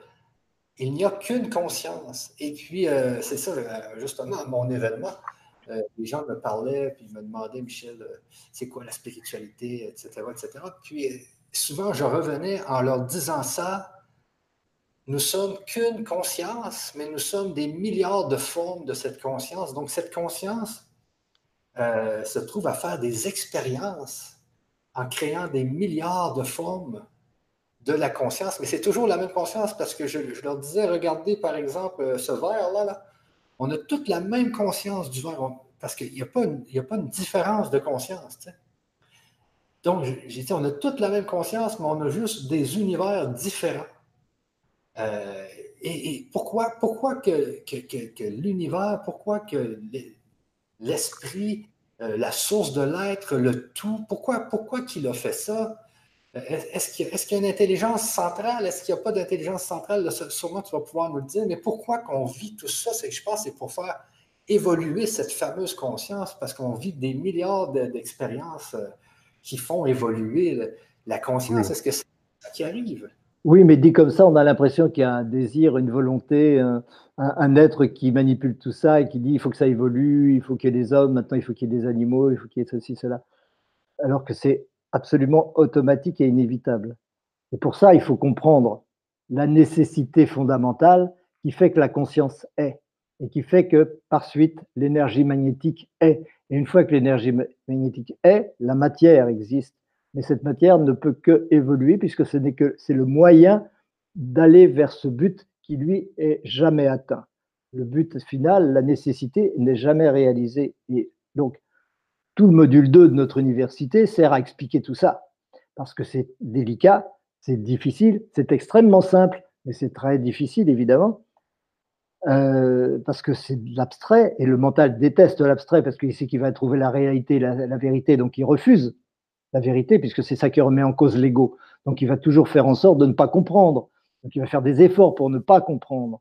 Speaker 1: Il n'y a qu'une conscience. Et puis, euh, c'est ça, euh, justement, mon événement, euh, les gens me parlaient, puis me demandaient, Michel, c'est quoi la spiritualité, etc., etc. Puis, souvent, je revenais en leur disant ça, nous sommes qu'une conscience, mais nous sommes des milliards de formes de cette conscience. Donc, cette conscience euh, se trouve à faire des expériences en créant des milliards de formes de la conscience. Mais c'est toujours la même conscience parce que je, leur disais, regardez par exemple euh, ce verre-là, là. on a toute la même conscience du verre, parce qu'il n'y a, pas une, a pas une différence de conscience. Donc, j'ai dit, on a toute la même conscience, mais on a juste des univers différents. Euh, et, pourquoi, pourquoi que, que, l'univers, pourquoi que l'esprit, euh, la source de l'être, le tout, pourquoi, pourquoi qu'il a fait ça? Euh, est-ce qu'il y, a une intelligence centrale? Est-ce qu'il n'y a pas d'intelligence centrale? sûrement, tu vas pouvoir nous le dire. Mais pourquoi qu'on vit tout ça? C'est je pense que c'est pour faire évoluer cette fameuse conscience parce qu'on vit des milliards d'expériences qui font évoluer la conscience. Est-ce que c'est ça qui arrive?
Speaker 2: Oui, mais dit comme ça, on a l'impression qu'il y a un désir, une volonté, un, être qui manipule tout ça et qui dit il faut que ça évolue, il faut qu'il y ait des hommes, maintenant il faut qu'il y ait des animaux, il faut qu'il y ait ceci, cela. Alors que c'est absolument automatique et inévitable. Et pour ça, il faut comprendre la nécessité fondamentale qui fait que la conscience est et qui fait que par suite l'énergie magnétique est. Et une fois que l'énergie magnétique est, la matière existe mais cette matière ne peut que évoluer puisque c'est le moyen d'aller vers ce but qui lui est jamais atteint. Le but final, la nécessité n'est jamais réalisée. Et donc, tout le module 2 de notre université sert à expliquer tout ça parce que c'est délicat, c'est difficile, c'est extrêmement simple, mais c'est très difficile évidemment. Euh, parce que c'est de l'abstrait et le mental déteste l'abstrait parce qu'il sait qu'il va trouver la réalité, la, la vérité, donc il refuse la vérité, puisque c'est ça qui remet en cause l'ego. Donc il va toujours faire en sorte de ne pas comprendre. Donc il va faire des efforts pour ne pas comprendre,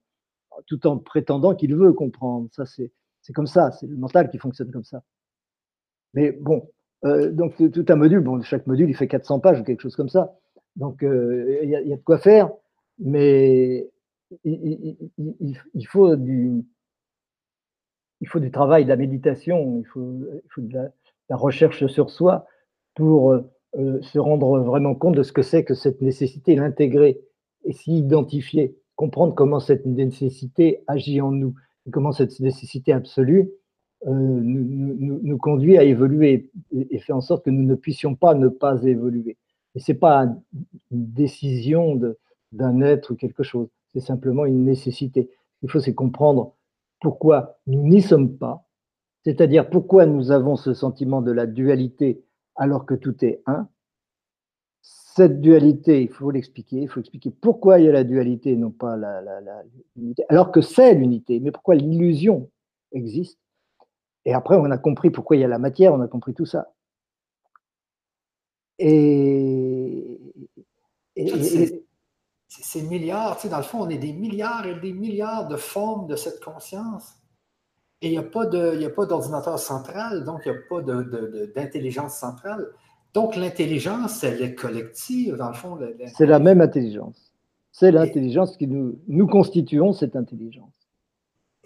Speaker 2: tout en prétendant qu'il veut comprendre. Ça, c'est, comme ça, c'est le mental qui fonctionne comme ça. Mais bon, euh, donc tout un module, bon, chaque module, il fait 400 pages ou quelque chose comme ça. Donc euh, il y, a de quoi faire, mais il, faut du, il faut du travail, de la méditation, il faut, de la recherche sur soi pour euh, euh, se rendre vraiment compte de ce que c'est que cette nécessité, l'intégrer et s'y identifier, comprendre comment cette nécessité agit en nous, comment cette nécessité absolue euh, nous, conduit à évoluer et, fait en sorte que nous ne puissions pas ne pas évoluer. Et ce n'est pas une décision d'un être ou quelque chose, c'est simplement une nécessité. Il faut c'est comprendre pourquoi nous n'y sommes pas, c'est-à-dire pourquoi nous avons ce sentiment de la dualité alors que tout est un. Cette dualité, il faut l'expliquer, il faut expliquer pourquoi il y a la dualité et non pas l'unité, alors que c'est l'unité, mais pourquoi l'illusion existe? Et après, on a compris pourquoi il y a la matière, on a compris tout ça. Et,
Speaker 1: ces milliards, tu sais, dans le fond, on est des milliards et des milliards de formes de cette conscience. Et il n'y a pas d'ordinateur central, donc il n'y a pas d'intelligence centrale. Donc l'intelligence, elle est collective, dans le fond.
Speaker 2: C'est la même intelligence. C'est l'intelligence qui nous, nous constituons cette intelligence.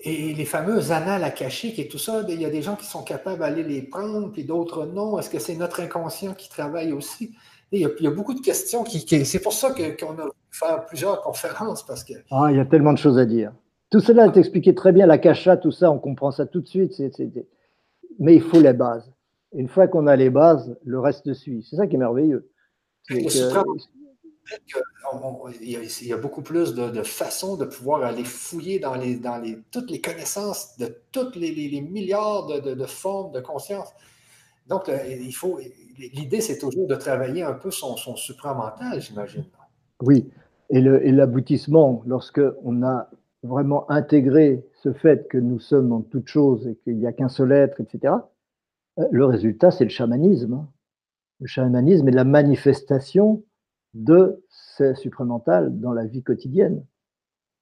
Speaker 1: Et les fameux annales akashiques et tout ça, ben, il y a des gens qui sont capables d'aller les prendre, puis d'autres non. Est-ce que c'est notre inconscient qui travaille aussi? il, y a, beaucoup de questions qui. c'est pour ça qu'on a fait plusieurs conférences, parce que.
Speaker 2: Ah, il y a tellement de choses à dire. Tout cela est expliqué très bien, l'akasha, tout ça, on comprend ça tout de suite. Mais il faut les bases. Une fois qu'on a les bases, le reste suit. C'est ça qui est merveilleux.
Speaker 1: il, y a, beaucoup plus de, façons de pouvoir aller fouiller dans, les, dans les, toutes les connaissances de toutes les, milliards de, formes de conscience. Donc, il faut. L'idée, c'est toujours de travailler un peu son, son supramental, j'imagine.
Speaker 2: Oui, et l'aboutissement, lorsque on a vraiment intégré ce fait que nous sommes en toute chose et qu'il n'y a qu'un seul être, etc., euh, le résultat, c'est le chamanisme. Hein. Le chamanisme est la manifestation de ce supramental dans la vie quotidienne.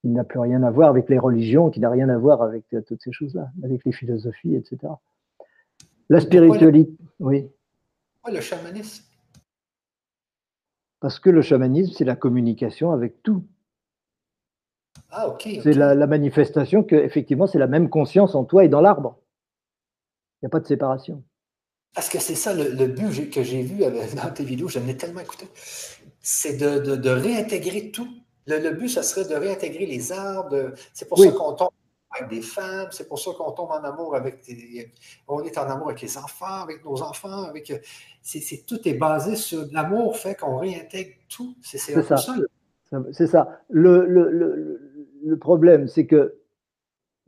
Speaker 2: Il n'a plus rien à voir avec les religions, qui n'a rien à voir avec euh, toutes ces choses-là, avec les philosophies, etc. La spiritualité, oui.
Speaker 1: le chamanisme?
Speaker 2: Parce que le chamanisme, c'est la communication avec tout.
Speaker 1: Ah, ok.
Speaker 2: C'est la, manifestation que, effectivement, c'est la même conscience en toi et dans l'arbre. Il n'y a pas de séparation.
Speaker 1: Parce que c'est ça le, but que j'ai vu (laughs) dans tes vidéos, j'en ai tellement écouté, c'est de, réintégrer tout. Le, but, ça serait de réintégrer les arbres. C'est pour ça qu'on tombe avec des femmes, c'est pour ça qu'on tombe en amour avec des, on est en amour avec les enfants, avec nos enfants, avec c'est, tout est basé sur l'amour fait qu'on réintègre tout.
Speaker 2: C'est, ça. C'est ça. Le, le problème, c'est que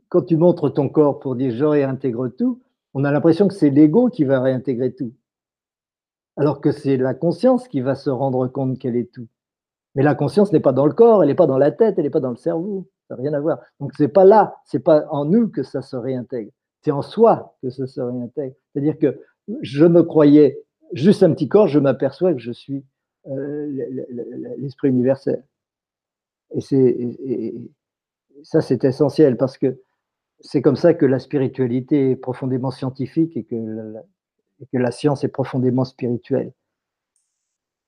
Speaker 2: quand tu montres ton corps pour dire je réintègre tout, on a l'impression que c'est l'ego qui va réintégrer tout. Alors que c'est la conscience qui va se rendre compte qu'elle est tout. Mais la conscience n'est pas dans le corps, elle n'est pas dans la tête, elle n'est pas dans le cerveau. Ça n'a rien à voir. Donc c'est pas là, c'est pas en nous que ça se réintègre. C'est en soi que ça se réintègre. C'est-à-dire que je me croyais juste un petit corps, je m'aperçois que je suis euh, l'esprit universel. Et, ça, c'est essentiel parce que c'est comme ça que la spiritualité est profondément scientifique et que la, que la science est profondément spirituelle.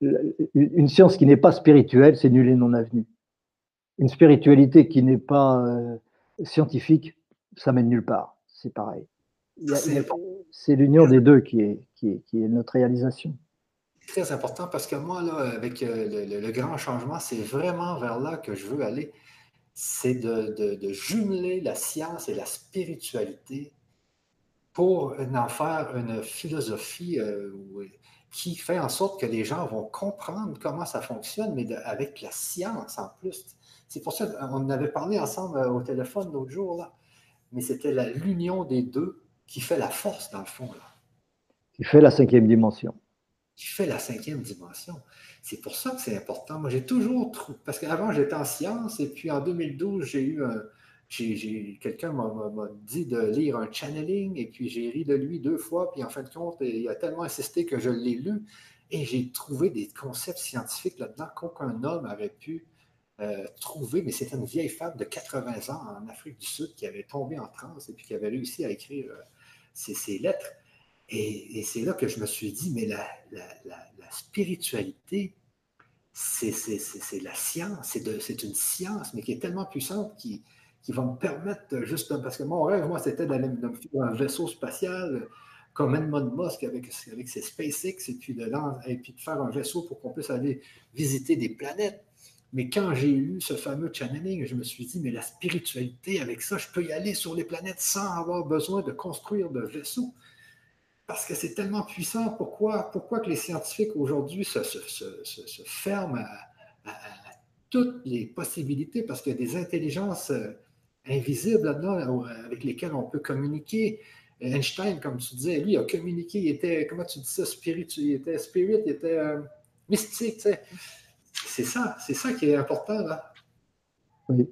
Speaker 2: Une science qui n'est pas spirituelle, c'est nul et non avenu. Une spiritualité qui n'est pas euh, scientifique, ça mène nulle part. C'est pareil. C'est l'union des deux qui est, qui est, qui est notre réalisation
Speaker 1: très important parce que moi, là, avec euh, le, grand changement, c'est vraiment vers là que je veux aller c'est de, jumeler la science et la spiritualité pour en faire une philosophie euh, qui fait en sorte que les gens vont comprendre comment ça fonctionne, mais avec la science en plus. C'est pour ça qu'on avait parlé ensemble euh, au téléphone l'autre jour, là, mais c'était l'union des deux qui fait la force, dans le fond. Là.
Speaker 2: Qui fait la cinquième dimension.
Speaker 1: Qui fait la cinquième dimension. C'est pour ça que c'est important. Moi, j'ai toujours trouvé, parce qu'avant, j'étais en sciences, et puis en 2012, j'ai eu un. quelqu'un m'a dit de lire un channeling, et puis j'ai ri de lui deux fois, puis en fin de compte, il a tellement insisté que je l'ai lu, et j'ai trouvé des concepts scientifiques là-dedans qu'aucun homme avait pu euh, trouver, mais c'était une vieille femme de 80 ans en Afrique du Sud qui avait tombé en transe et puis qui avait réussi à écrire euh, ces, lettres. Et, c'est là que je me suis dit, mais la, spiritualité, c'est la science, c'est une science, mais qui est tellement puissante qui, va me permettre, juste parce que mon rêve, moi, c'était d'aller dans un vaisseau spatial comme Elon Musk avec, ses SpaceX et puis, de, faire un vaisseau pour qu'on puisse aller visiter des planètes. Mais quand j'ai lu ce fameux channeling, je me suis dit, mais la spiritualité, avec ça, je peux y aller sur les planètes sans avoir besoin de construire de vaisseaux parce que c'est tellement puissant. Pourquoi, pourquoi que les scientifiques aujourd'hui se, ferment à, toutes les possibilités? Parce qu'il y a des intelligences euh, invisibles là-dedans avec lesquelles on peut communiquer. Einstein, comme tu disais, lui, a communiqué, il était, comment tu dis ça, spirituel, il était spirit, il était euh, mystique, C'est ça, c'est ça qui est important, là.
Speaker 2: Oui,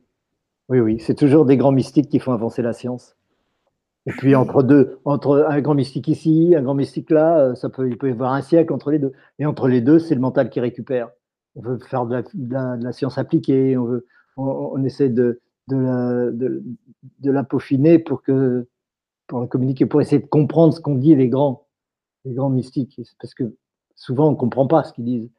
Speaker 2: oui, oui. c'est toujours des grands mystiques qui font avancer la science. Et puis entre deux, entre un grand mystique ici, un grand mystique là, euh, ça peut, il peut y avoir un siècle entre les deux. Et entre les deux, c'est le mental qui récupère. On veut faire de la, science appliquée, on, veut, on, essaie de, de, la, de, peaufiner pour, que, pour la communiquer, pour essayer de comprendre ce qu'ont dit les grands, les grands mystiques. Parce que souvent, on ne comprend pas ce qu'ils disent.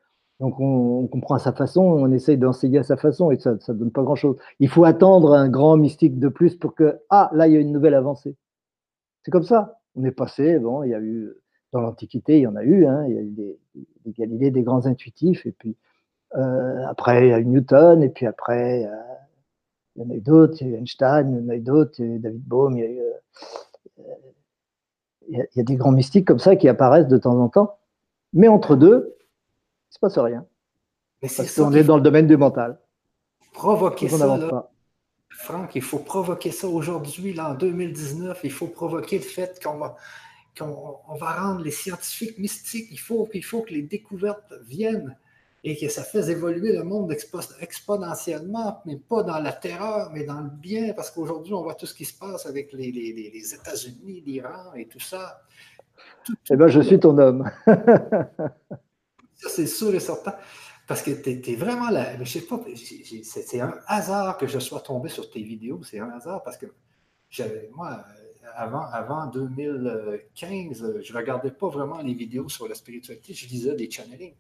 Speaker 2: Donc on, comprend à sa façon, on essaye d'enseigner à sa façon et ça ne donne pas grand-chose. Il faut attendre un grand mystique de plus pour que, ah, là, il y a une nouvelle avancée. C'est comme ça. On est passé, bon, il y a eu, dans l'Antiquité, il y en a eu, hein, il y a eu des, des Galilées, des grands intuitifs, et puis euh, après, il y a eu Newton, et puis après, il y en a eu d'autres, il y a eu Einstein, il y en a eu d'autres, il y a eu David Bohm, il y a eu. Euh, il y, a, des grands mystiques comme ça qui apparaissent de temps en temps. Mais entre deux, il ne se passe rien. Mais parce qu'on est dans le domaine du mental.
Speaker 1: Provoquer ça. Là, Franck, il faut provoquer ça aujourd'hui, là, en 2019. Il faut provoquer le fait qu'on va, qu'on va rendre les scientifiques mystiques. Il faut, il faut que les découvertes viennent et que ça fasse évoluer le monde exponentiellement, mais pas dans la terreur, mais dans le bien, parce qu'aujourd'hui, on voit tout ce qui se passe avec les, les, les États-Unis, l'Iran et tout ça.
Speaker 2: eh bien, je suis ton homme.
Speaker 1: ça, c'est sûr et certain. Parce que tu es, vraiment là. Je sais pas, c'est un hasard que je sois tombé sur tes vidéos. C'est un hasard parce que j'avais, moi, avant, avant 2015, je ne regardais pas vraiment les vidéos sur la spiritualité, je lisais des channelings.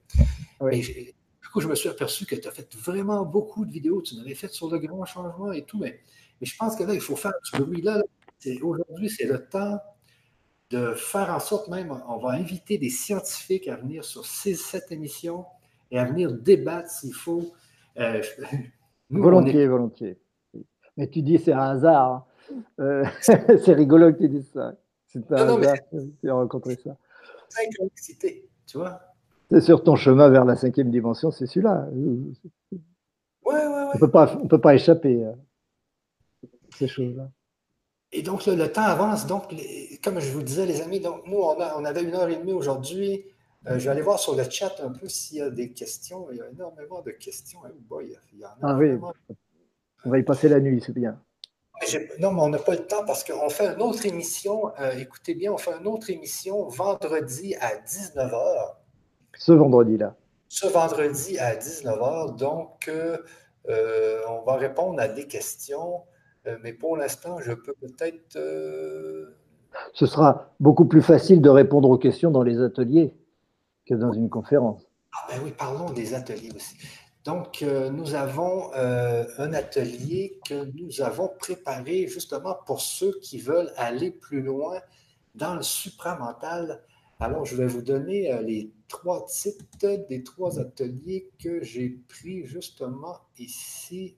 Speaker 1: Du coup, je me suis aperçu que tu as fait vraiment beaucoup de vidéos. Tu en avais fait sur le grand changement et tout. Mais, mais je pense que là, il faut faire du bruit. Là, aujourd'hui, c'est le temps de faire en sorte même, on va inviter des scientifiques à venir sur ces, cette émission et à venir débattre s'il faut. Euh, (laughs)
Speaker 2: volontiers, volontiers. Mais tu dis c'est un hasard. Hein. Euh, (laughs) c'est rigolo que tu dises ça. C'est un hasard tu as rencontré ça.
Speaker 1: tu vois.
Speaker 2: C'est sur ton chemin vers la cinquième dimension, c'est celui-là.
Speaker 1: Ouais, ouais, ouais.
Speaker 2: On ne peut pas échapper à ces choses-là.
Speaker 1: Et donc, le temps avance. Donc, comme je vous disais, les amis, donc, nous, on, a, on avait une heure et demie aujourd'hui. Euh, je vais aller voir sur le chat un peu s'il y a des questions. Il y a énormément de questions. Hein. Boy, il y en a
Speaker 2: ah oui, on va y passer la nuit, c'est bien.
Speaker 1: Non, mais on n'a pas le temps parce qu'on fait une autre émission. Euh, écoutez bien, on fait une autre émission vendredi à 19h.
Speaker 2: Ce vendredi-là.
Speaker 1: Ce vendredi à 19h. Donc, euh, euh, on va répondre à des questions. mais pour l'instant, je peux peut-être.
Speaker 2: Ce sera beaucoup plus facile de répondre aux questions dans les ateliers dans une conférence.
Speaker 1: Ah ben oui, parlons des ateliers aussi. Donc, euh, nous avons euh, un atelier que nous avons préparé justement pour ceux qui veulent aller plus loin dans le supramental. Alors, je vais vous donner euh, les trois titres des trois ateliers que j'ai pris justement ici.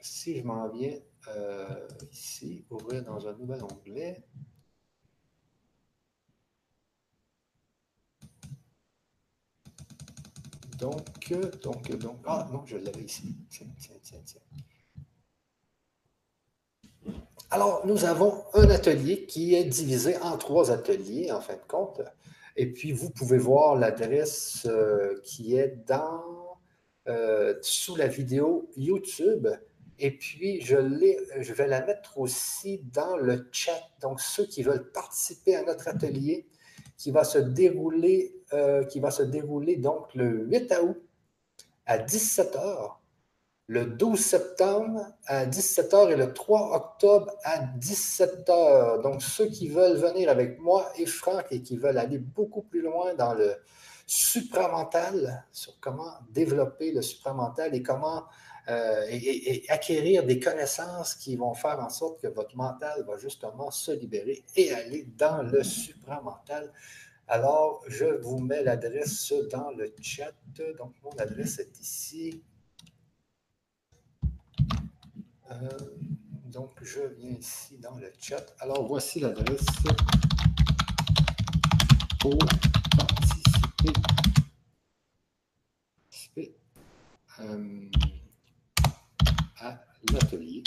Speaker 1: Si je m'en viens ici, ouvrir dans un nouvel onglet. Donc, donc, donc, ah non, je l'avais ici. Tiens, tiens, tiens, tiens. Alors, nous avons un atelier qui est divisé en trois ateliers, en fin de compte. Et puis, vous pouvez voir l'adresse euh, qui est dans, euh, sous la vidéo YouTube. Et puis, je, je vais la mettre aussi dans le chat. Donc, ceux qui veulent participer à notre atelier, qui va se dérouler, euh, qui va se dérouler donc le 8 août à 17h, le 12 septembre à 17h et le 3 octobre à 17h. Donc, ceux qui veulent venir avec moi et Franck et qui veulent aller beaucoup plus loin dans le supramental, sur comment développer le supramental et comment euh, et, acquérir des connaissances qui vont faire en sorte que votre mental va justement se libérer et aller dans le supramental. Alors, je vous mets l'adresse dans le chat. Donc, mon adresse est ici. Euh, donc, je viens ici dans le chat. Alors, voici l'adresse pour participer. Euh, à l'atelier.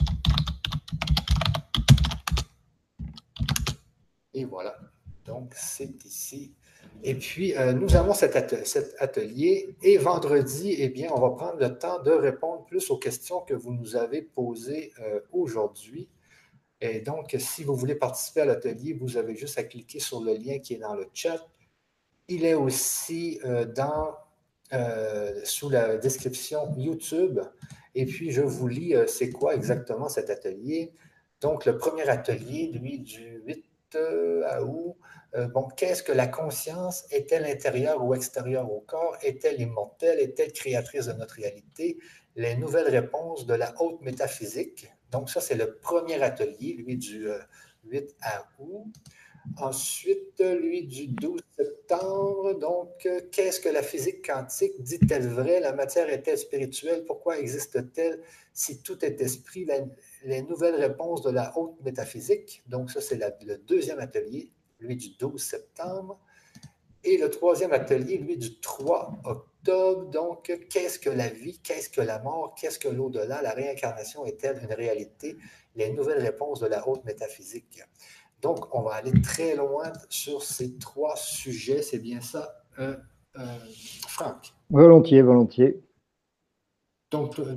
Speaker 1: Et voilà. Donc, c'est ici. Et puis, euh, nous avons cet, atelier. Et vendredi, eh bien, on va prendre le temps de répondre plus aux questions que vous nous avez posées euh, aujourd'hui. Et donc, si vous voulez participer à l'atelier, vous avez juste à cliquer sur le lien qui est dans le chat. Il est aussi euh, dans, sous la description YouTube. Et puis, je vous lis c'est quoi exactement cet atelier? Donc, le premier atelier, lui, du 8 août, euh, bon, qu'est-ce que la conscience? Est-elle intérieure ou extérieure au corps? Est-elle immortelle? Est-elle créatrice de notre réalité? Les nouvelles réponses de la haute métaphysique. Donc, ça, c'est le premier atelier, lui, du 8 à août. Ensuite, lui du 12 septembre, donc, qu'est-ce que la physique quantique dit-elle vrai? La matière est-elle spirituelle? Pourquoi existe-t-elle si tout est esprit? les nouvelles réponses de la haute métaphysique. Donc, ça, c'est le deuxième atelier, lui du 12 septembre. Et le troisième atelier, lui, du 3 octobre. Donc, qu'est-ce que la vie? Qu'est-ce que la mort? Qu'est-ce que l'au-delà? La réincarnation est-elle une réalité? Les nouvelles réponses de la haute métaphysique. Donc, on va aller très loin sur ces trois sujets. C'est bien ça, euh, euh, Franck?
Speaker 2: Volontiers, volontiers.
Speaker 1: Donc, euh,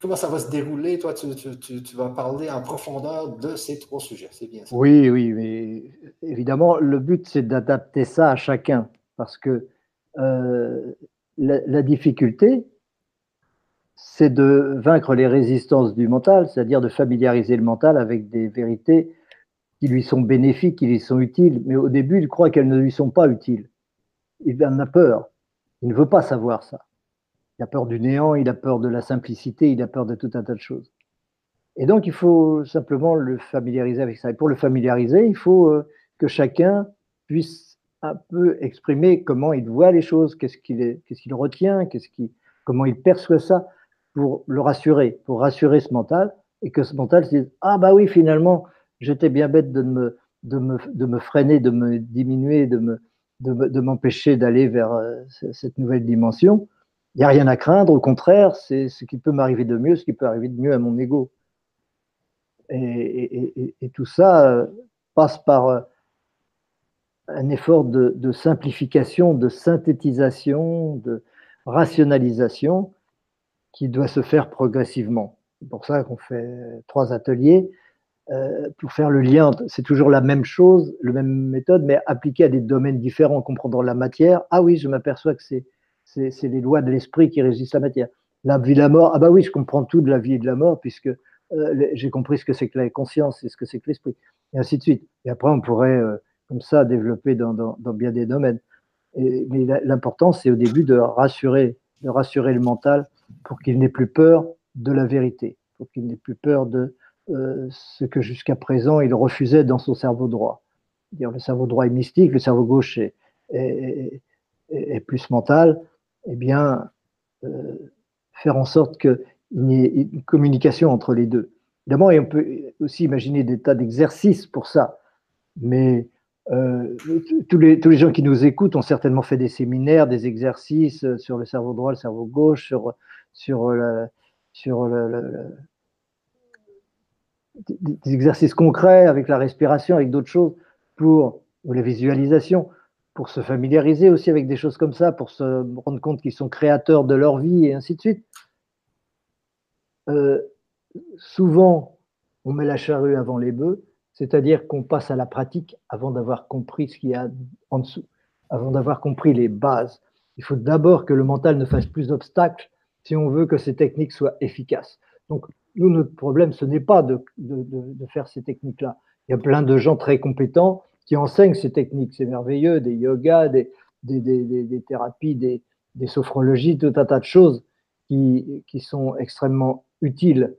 Speaker 1: comment ça va se dérouler? Toi, tu, vas parler en profondeur de ces trois sujets. C'est bien ça?
Speaker 2: Oui, oui, mais évidemment, le but, c'est d'adapter ça à chacun. Parce que la, difficulté, c'est de vaincre les résistances du mental, c'est-à-dire de familiariser le mental avec des vérités qui lui sont bénéfiques, qui lui sont utiles, mais au début, il croit qu'elles ne lui sont pas utiles. Il en a peur. Il ne veut pas savoir ça. Il a peur du néant, il a peur de la simplicité, il a peur de tout un tas de choses. Et donc, il faut simplement le familiariser avec ça. Et pour le familiariser, il faut euh, que chacun puisse un peu exprimer comment il voit les choses, qu'est-ce qu'il qu retient, qu'est-ce qui, comment il perçoit ça, pour le rassurer, pour rassurer ce mental, et que ce mental se dise Ah, bah oui, finalement, j'étais bien bête de me, de, me, de me, freiner, de me diminuer, de, me, de, m'empêcher d'aller vers euh, cette nouvelle dimension. Il n'y a rien à craindre, au contraire, c'est ce qui peut m'arriver de mieux, ce qui peut arriver de mieux à mon ego. Et, tout ça euh, passe par euh, un effort de, simplification, de synthétisation, de rationalisation qui doit se faire progressivement. C'est pour ça qu'on fait trois ateliers. Euh, pour faire le lien, c'est toujours la même chose, la même méthode, mais appliquée à des domaines différents, comprendre la matière. Ah oui, je m'aperçois que c'est, les lois de l'esprit qui régissent la matière. La vie, la mort, ah bah oui, je comprends tout de la vie et de la mort, puisque euh, j'ai compris ce que c'est que la conscience et ce que c'est que l'esprit, et ainsi de suite. Et après, on pourrait, euh, comme ça, développer dans, bien des domaines. Et, mais l'important, c'est au début de rassurer, de rassurer le mental pour qu'il n'ait plus peur de la vérité, pour qu'il n'ait plus peur de euh, ce que jusqu'à présent il refusait dans son cerveau droit. Dire le cerveau droit est mystique, le cerveau gauche est, plus mental. Eh bien, euh, faire en sorte qu'il y ait une communication entre les deux. Évidemment, on peut aussi imaginer des tas d'exercices pour ça, mais euh, tous, les, gens qui nous écoutent ont certainement fait des séminaires, des exercices sur le cerveau droit, le cerveau gauche, sur, sur, sur le, des exercices concrets avec la respiration, avec d'autres choses, pour ou la visualisation, pour se familiariser aussi avec des choses comme ça, pour se rendre compte qu'ils sont créateurs de leur vie et ainsi de suite. Euh, souvent, on met la charrue avant les bœufs, c'est-à-dire qu'on passe à la pratique avant d'avoir compris ce qu'il y a en dessous, avant d'avoir compris les bases. Il faut d'abord que le mental ne fasse plus d'obstacles si on veut que ces techniques soient efficaces. Donc, nous, notre problème, ce n'est pas de, faire ces techniques-là. Il y a plein de gens très compétents qui enseignent ces techniques. C'est merveilleux, des yogas, des, thérapies, des, sophrologies, tout un tas de choses qui, sont extrêmement utiles,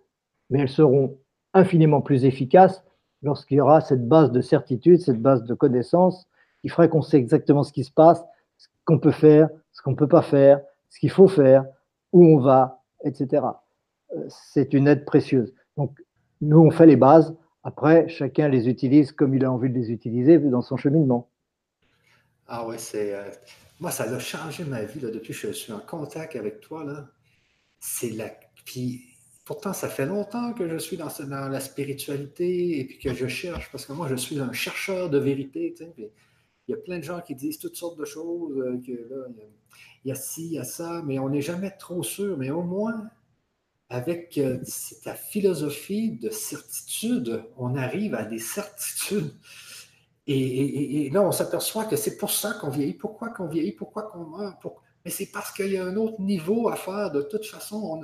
Speaker 2: mais elles seront infiniment plus efficaces lorsqu'il y aura cette base de certitude, cette base de connaissance qui ferait qu'on sait exactement ce qui se passe, ce qu'on peut faire, ce qu'on ne peut pas faire, ce qu'il faut faire, où on va, etc c'est une aide précieuse. Donc, nous, on fait les bases. Après, chacun les utilise comme il a envie de les utiliser dans son cheminement.
Speaker 1: Ah ouais, c'est. Euh, moi, ça a changé ma vie là, depuis que je suis en contact avec toi. Là. C'est la. Puis pourtant, ça fait longtemps que je suis dans, la spiritualité et puis que je cherche, parce que moi, je suis un chercheur de vérité. il y a plein de gens qui disent toutes sortes de choses, euh, que il y a ci, il y a ça, mais on n'est jamais trop sûr. Mais au moins, avec euh, ta philosophie de certitude, on arrive à des certitudes. Et, là, on s'aperçoit que c'est pour ça qu'on vieillit. Pourquoi qu'on vieillit? Pourquoi qu'on meurt? Mais c'est parce qu'il y a un autre niveau à faire de toute façon.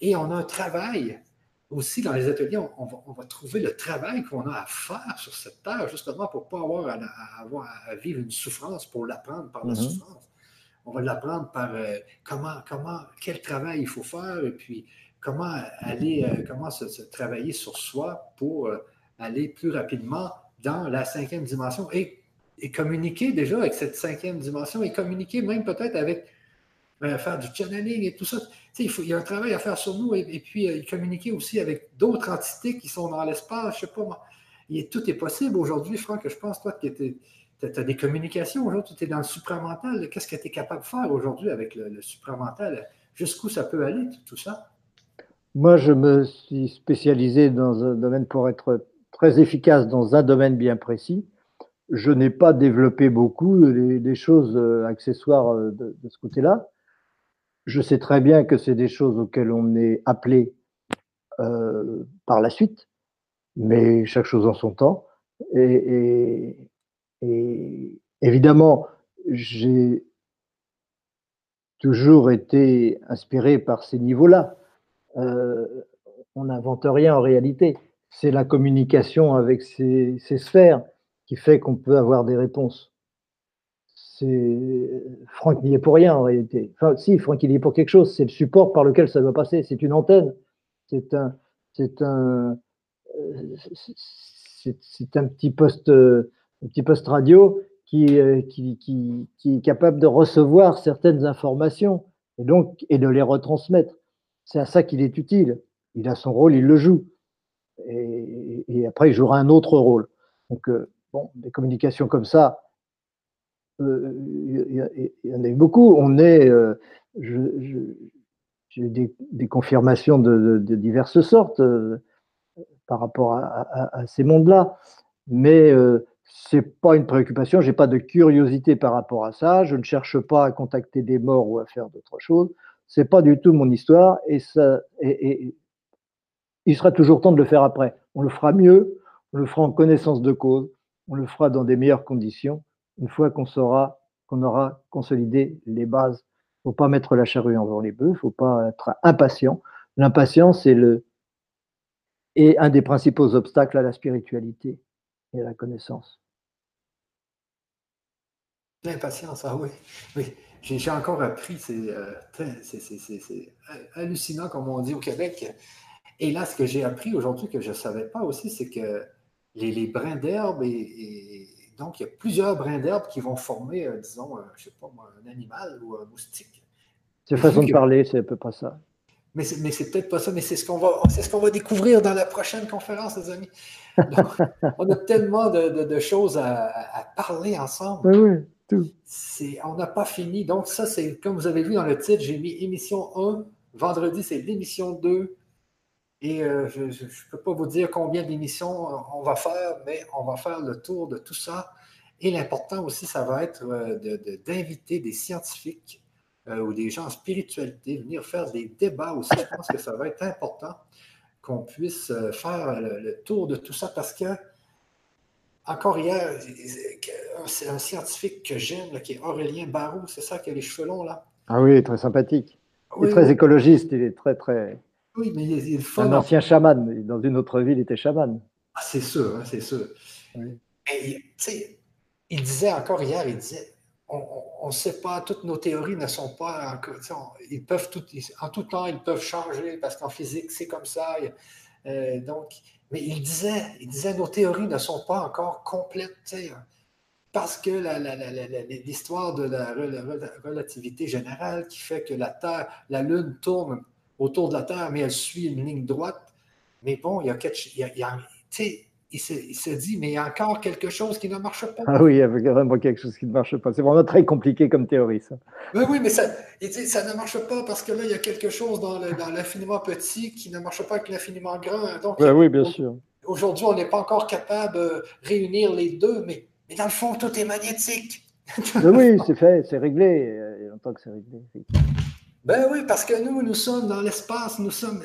Speaker 1: et on a un travail aussi dans les ateliers, on, va, trouver le travail qu'on a à faire sur cette terre, justement pour ne pas avoir à, avoir à, vivre une souffrance, pour l'apprendre par la mm-hmm. souffrance. On va l'apprendre par euh, comment, comment, quel travail il faut faire, et puis comment aller, euh, comment se, travailler sur soi pour euh, aller plus rapidement dans la cinquième dimension et, communiquer déjà avec cette cinquième dimension et communiquer même peut-être avec faire du channeling et tout ça. il, y a un travail à faire sur nous et, puis euh, communiquer aussi avec d'autres entités qui sont dans l'espace. Je sais pas, tout est possible aujourd'hui, Franck. Je pense, toi, que tu as des communications aujourd'hui, tu es dans le supramental. Qu'est-ce que tu es capable de faire aujourd'hui avec le, supramental? Jusqu'où ça peut aller, tout ça?
Speaker 2: Moi, je me suis spécialisé dans un domaine pour être très efficace dans un domaine bien précis. Je n'ai pas développé beaucoup des choses euh, accessoires euh, de ce côté-là je sais très bien que c'est des choses auxquelles on est appelé euh, par la suite, mais chaque chose en son temps. Et, évidemment, j'ai toujours été inspiré par ces niveaux-là. Euh, on n'invente rien en réalité. C'est la communication avec ces sphères qui fait qu'on peut avoir des réponses Franck n'y est pour rien en réalité. Enfin, si, Franck il y est pour quelque chose. C'est le support par lequel ça doit passer. C'est une antenne. C'est un, c'est un, c'est, un petit poste, un petit poste radio qui, qui, qui, qui, est capable de recevoir certaines informations et donc et de les retransmettre. C'est à ça qu'il est utile. Il a son rôle, il le joue. Et, après, il jouera un autre rôle. Donc, euh, bon, des communications comme ça, il y, en a eu beaucoup. On est, euh, j'ai des, confirmations de, diverses sortes euh, par rapport à, ces mondes-là, mais euh, c'est pas une préoccupation. J'ai pas de curiosité par rapport à ça. Je ne cherche pas à contacter des morts ou à faire d'autres choses. C'est pas du tout mon histoire et ça. et, il sera toujours temps de le faire après. On le fera mieux, on le fera en connaissance de cause, on le fera dans des meilleures conditions une fois qu'on saura qu'on aura consolidé les bases. Faut pas mettre la charrue avant les bœufs, faut pas être impatient. L'impatience est, le, un des principaux obstacles à la spiritualité et à la connaissance.
Speaker 1: L'impatience, ah oui. J'ai encore appris, euh, c'est hallucinant comme on dit au Québec. Et là, ce que j'ai appris aujourd'hui que je ne savais pas aussi, c'est que les, brins d'herbe et donc, il y a plusieurs brins d'herbe qui vont former, euh, disons, je ne sais pas moi, un animal ou un moustique.
Speaker 2: C'est façon de parler, c'est à peu près ça.
Speaker 1: Mais c'est, peut-être pas ça, mais c'est ce qu'on va, c'est ce qu'on va découvrir dans la prochaine conférence, les amis. (laughs) on a tellement de, choses à, parler ensemble.
Speaker 2: Oui, oui.
Speaker 1: On n'a pas fini. Donc, ça, c'est comme vous avez vu dans le titre, j'ai mis émission 1. Vendredi, c'est l'émission 2. Et euh, je ne peux pas vous dire combien d'émissions on va faire, mais on va faire le tour de tout ça. Et l'important aussi, ça va être euh, d'inviter des scientifiques euh, ou des gens en spiritualité, venir faire des débats aussi. Je pense que ça va être important qu'on puisse faire le, tour de tout ça parce que, encore hier, c'est un scientifique que j'aime, qui est Aurélien Barrault, c'est ça qui a les cheveux longs là?
Speaker 2: Ah oui, très sympathique. Il est très écologiste, il est très, très.
Speaker 1: Oui, mais il est
Speaker 2: Un ancien chaman. Dans une autre ville, il était chaman.
Speaker 1: Ah, c'est sûr, hein, c'est sûr. il disait encore hier, il disait, on ne sait pas, toutes nos théories ne sont pas, ils peuvent tout, en tout temps, ils peuvent changer parce qu'en physique, c'est comme ça. Euh, donc, mais il disait, il disait, nos théories ne sont pas encore complètes, parce que l'histoire de la relativité générale qui fait que la Terre, la Lune tourne autour de la Terre, mais elle suit une ligne droite. Mais bon, il y a quelque chose. Il, se, il, se, dit, mais il y a encore quelque chose qui ne marche pas.
Speaker 2: Ah oui, il y a vraiment quelque chose qui ne marche pas. C'est vraiment très compliqué comme théorie, ça.
Speaker 1: Oui, oui, mais ça, ça ne marche pas parce que là, il y a quelque chose dans l'infiniment petit qui ne marche pas avec l'infiniment grand. Donc,
Speaker 2: oui, bien sûr.
Speaker 1: Aujourd'hui, on n'est pas encore capable de réunir les deux, mais, mais dans le fond, tout est magnétique.
Speaker 2: oui, c'est fait, c'est réglé. Il y a longtemps que c'est réglé.
Speaker 1: Ben oui, parce que nous, nous sommes dans l'espace, nous sommes,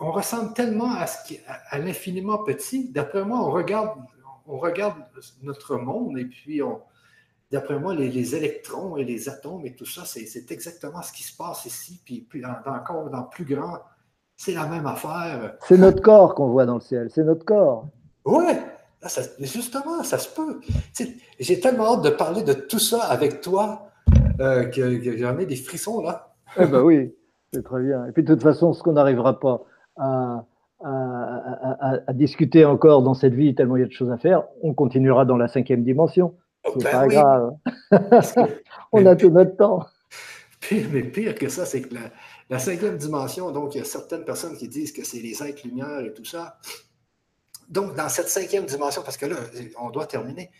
Speaker 1: on ressemble tellement à, ce qui, à, l'infiniment petit. D'après moi, on regarde, on regarde notre monde et puis d'après moi, les, électrons et les atomes et tout ça, c'est exactement ce qui se passe ici, puis, puis encore dans plus grand. C'est la même affaire.
Speaker 2: C'est notre corps qu'on voit dans le ciel, c'est notre corps.
Speaker 1: Ouais, justement, ça se peut. J'ai tellement hâte de parler de tout ça avec toi euh, que, j'en ai des frissons là.
Speaker 2: Eh ben oui, c'est très bien. Et puis de toute façon, ce qu'on n'arrivera pas à, à, discuter encore dans cette vie, tellement il y a de choses à faire, on continuera dans la cinquième dimension. Oh, c'est ben pas grave. (laughs) on a tout notre temps.
Speaker 1: Pire, mais pire que ça, c'est que la, la, cinquième dimension, donc il y a certaines personnes qui disent que c'est les êtres lumière et tout ça. Donc, dans cette cinquième dimension, parce que là, on doit terminer,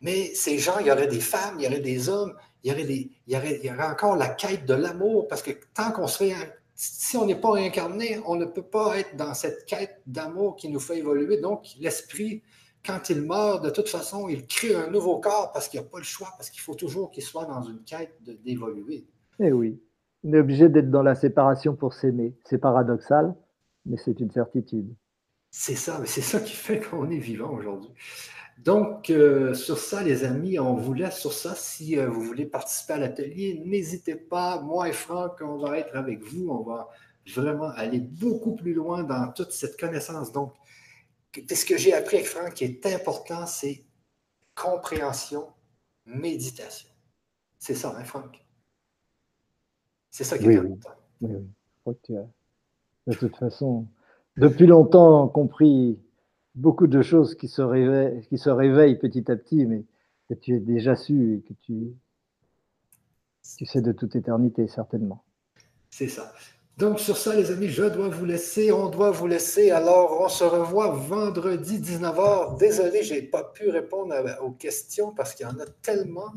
Speaker 1: mais ces gens, il y aurait des femmes, il y aurait des hommes, il y aurait, des, il y aurait, il y aurait encore la quête de l'amour, parce que tant qu'on se fait si on n'est pas réincarné, on ne peut pas être dans cette quête d'amour qui nous fait évoluer. Donc, l'esprit, quand il meurt, de toute façon, il crée un nouveau corps parce qu'il n'y a pas le choix, parce qu'il faut toujours qu'il soit dans une quête d'évoluer.
Speaker 2: Eh oui, on est obligé d'être dans la séparation pour s'aimer. C'est paradoxal, mais c'est une certitude.
Speaker 1: C'est ça, mais c'est ça qui fait qu'on est vivant aujourd'hui. Donc, euh, sur ça, les amis, on vous laisse sur ça. Si euh, vous voulez participer à l'atelier, n'hésitez pas. Moi et Franck, on va être avec vous. On va vraiment aller beaucoup plus loin dans toute cette connaissance. Donc, ce que j'ai appris avec Franck qui est important, c'est compréhension, méditation. C'est ça, hein, Franck? C'est ça qui est important. Oui, oui.
Speaker 2: De toute façon, depuis longtemps compris beaucoup de choses qui se réveillent, qui se réveillent petit à petit, mais que tu as déjà su et que tu, tu sais de toute éternité, certainement.
Speaker 1: C'est ça. Donc, sur ça, les amis, je dois vous laisser. On doit vous laisser. Alors, on se revoit vendredi 19h. Désolé, je n'ai pas pu répondre aux questions parce qu'il y en a tellement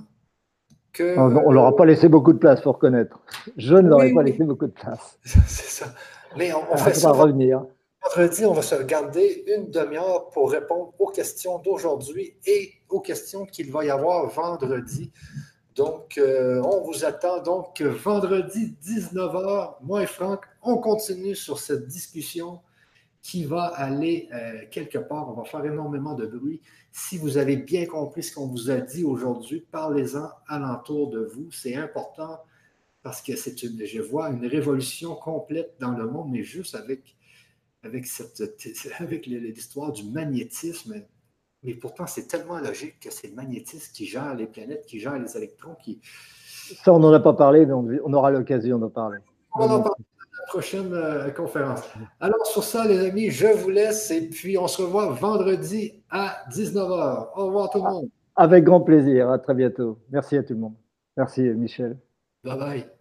Speaker 1: que.
Speaker 2: On ne leur a pas laissé beaucoup de place, faut reconnaître. Je ne leur ai pas laissé beaucoup de place. (laughs)
Speaker 1: C'est ça. Mais on, on fait ça.
Speaker 2: revenir.
Speaker 1: Vendredi, on va se garder une demi-heure pour répondre aux questions d'aujourd'hui et aux questions qu'il va y avoir vendredi. Donc, euh, on vous attend donc vendredi 19h. Moi et Franck, on continue sur cette discussion qui va aller euh, quelque part. On va faire énormément de bruit. Si vous avez bien compris ce qu'on vous a dit aujourd'hui, parlez-en alentour de vous. C'est important parce que c'est une, je vois une révolution complète dans le monde, mais juste avec avec, cette, (laughs) avec l'histoire du magnétisme. Mais pourtant, c'est tellement logique que c'est le magnétisme qui gère les planètes, qui gère les électrons. Qui...
Speaker 2: Ça, on n'en a pas parlé, mais on, aura l'occasion d'en parler.
Speaker 1: On en parlera dans la prochaine euh, conférence. Alors, sur ça, les amis, je vous laisse et puis on se revoit vendredi à 19h. Au revoir tout le monde.
Speaker 2: Avec grand plaisir. À très bientôt. Merci à tout le monde. Merci, Michel.
Speaker 1: Bye bye.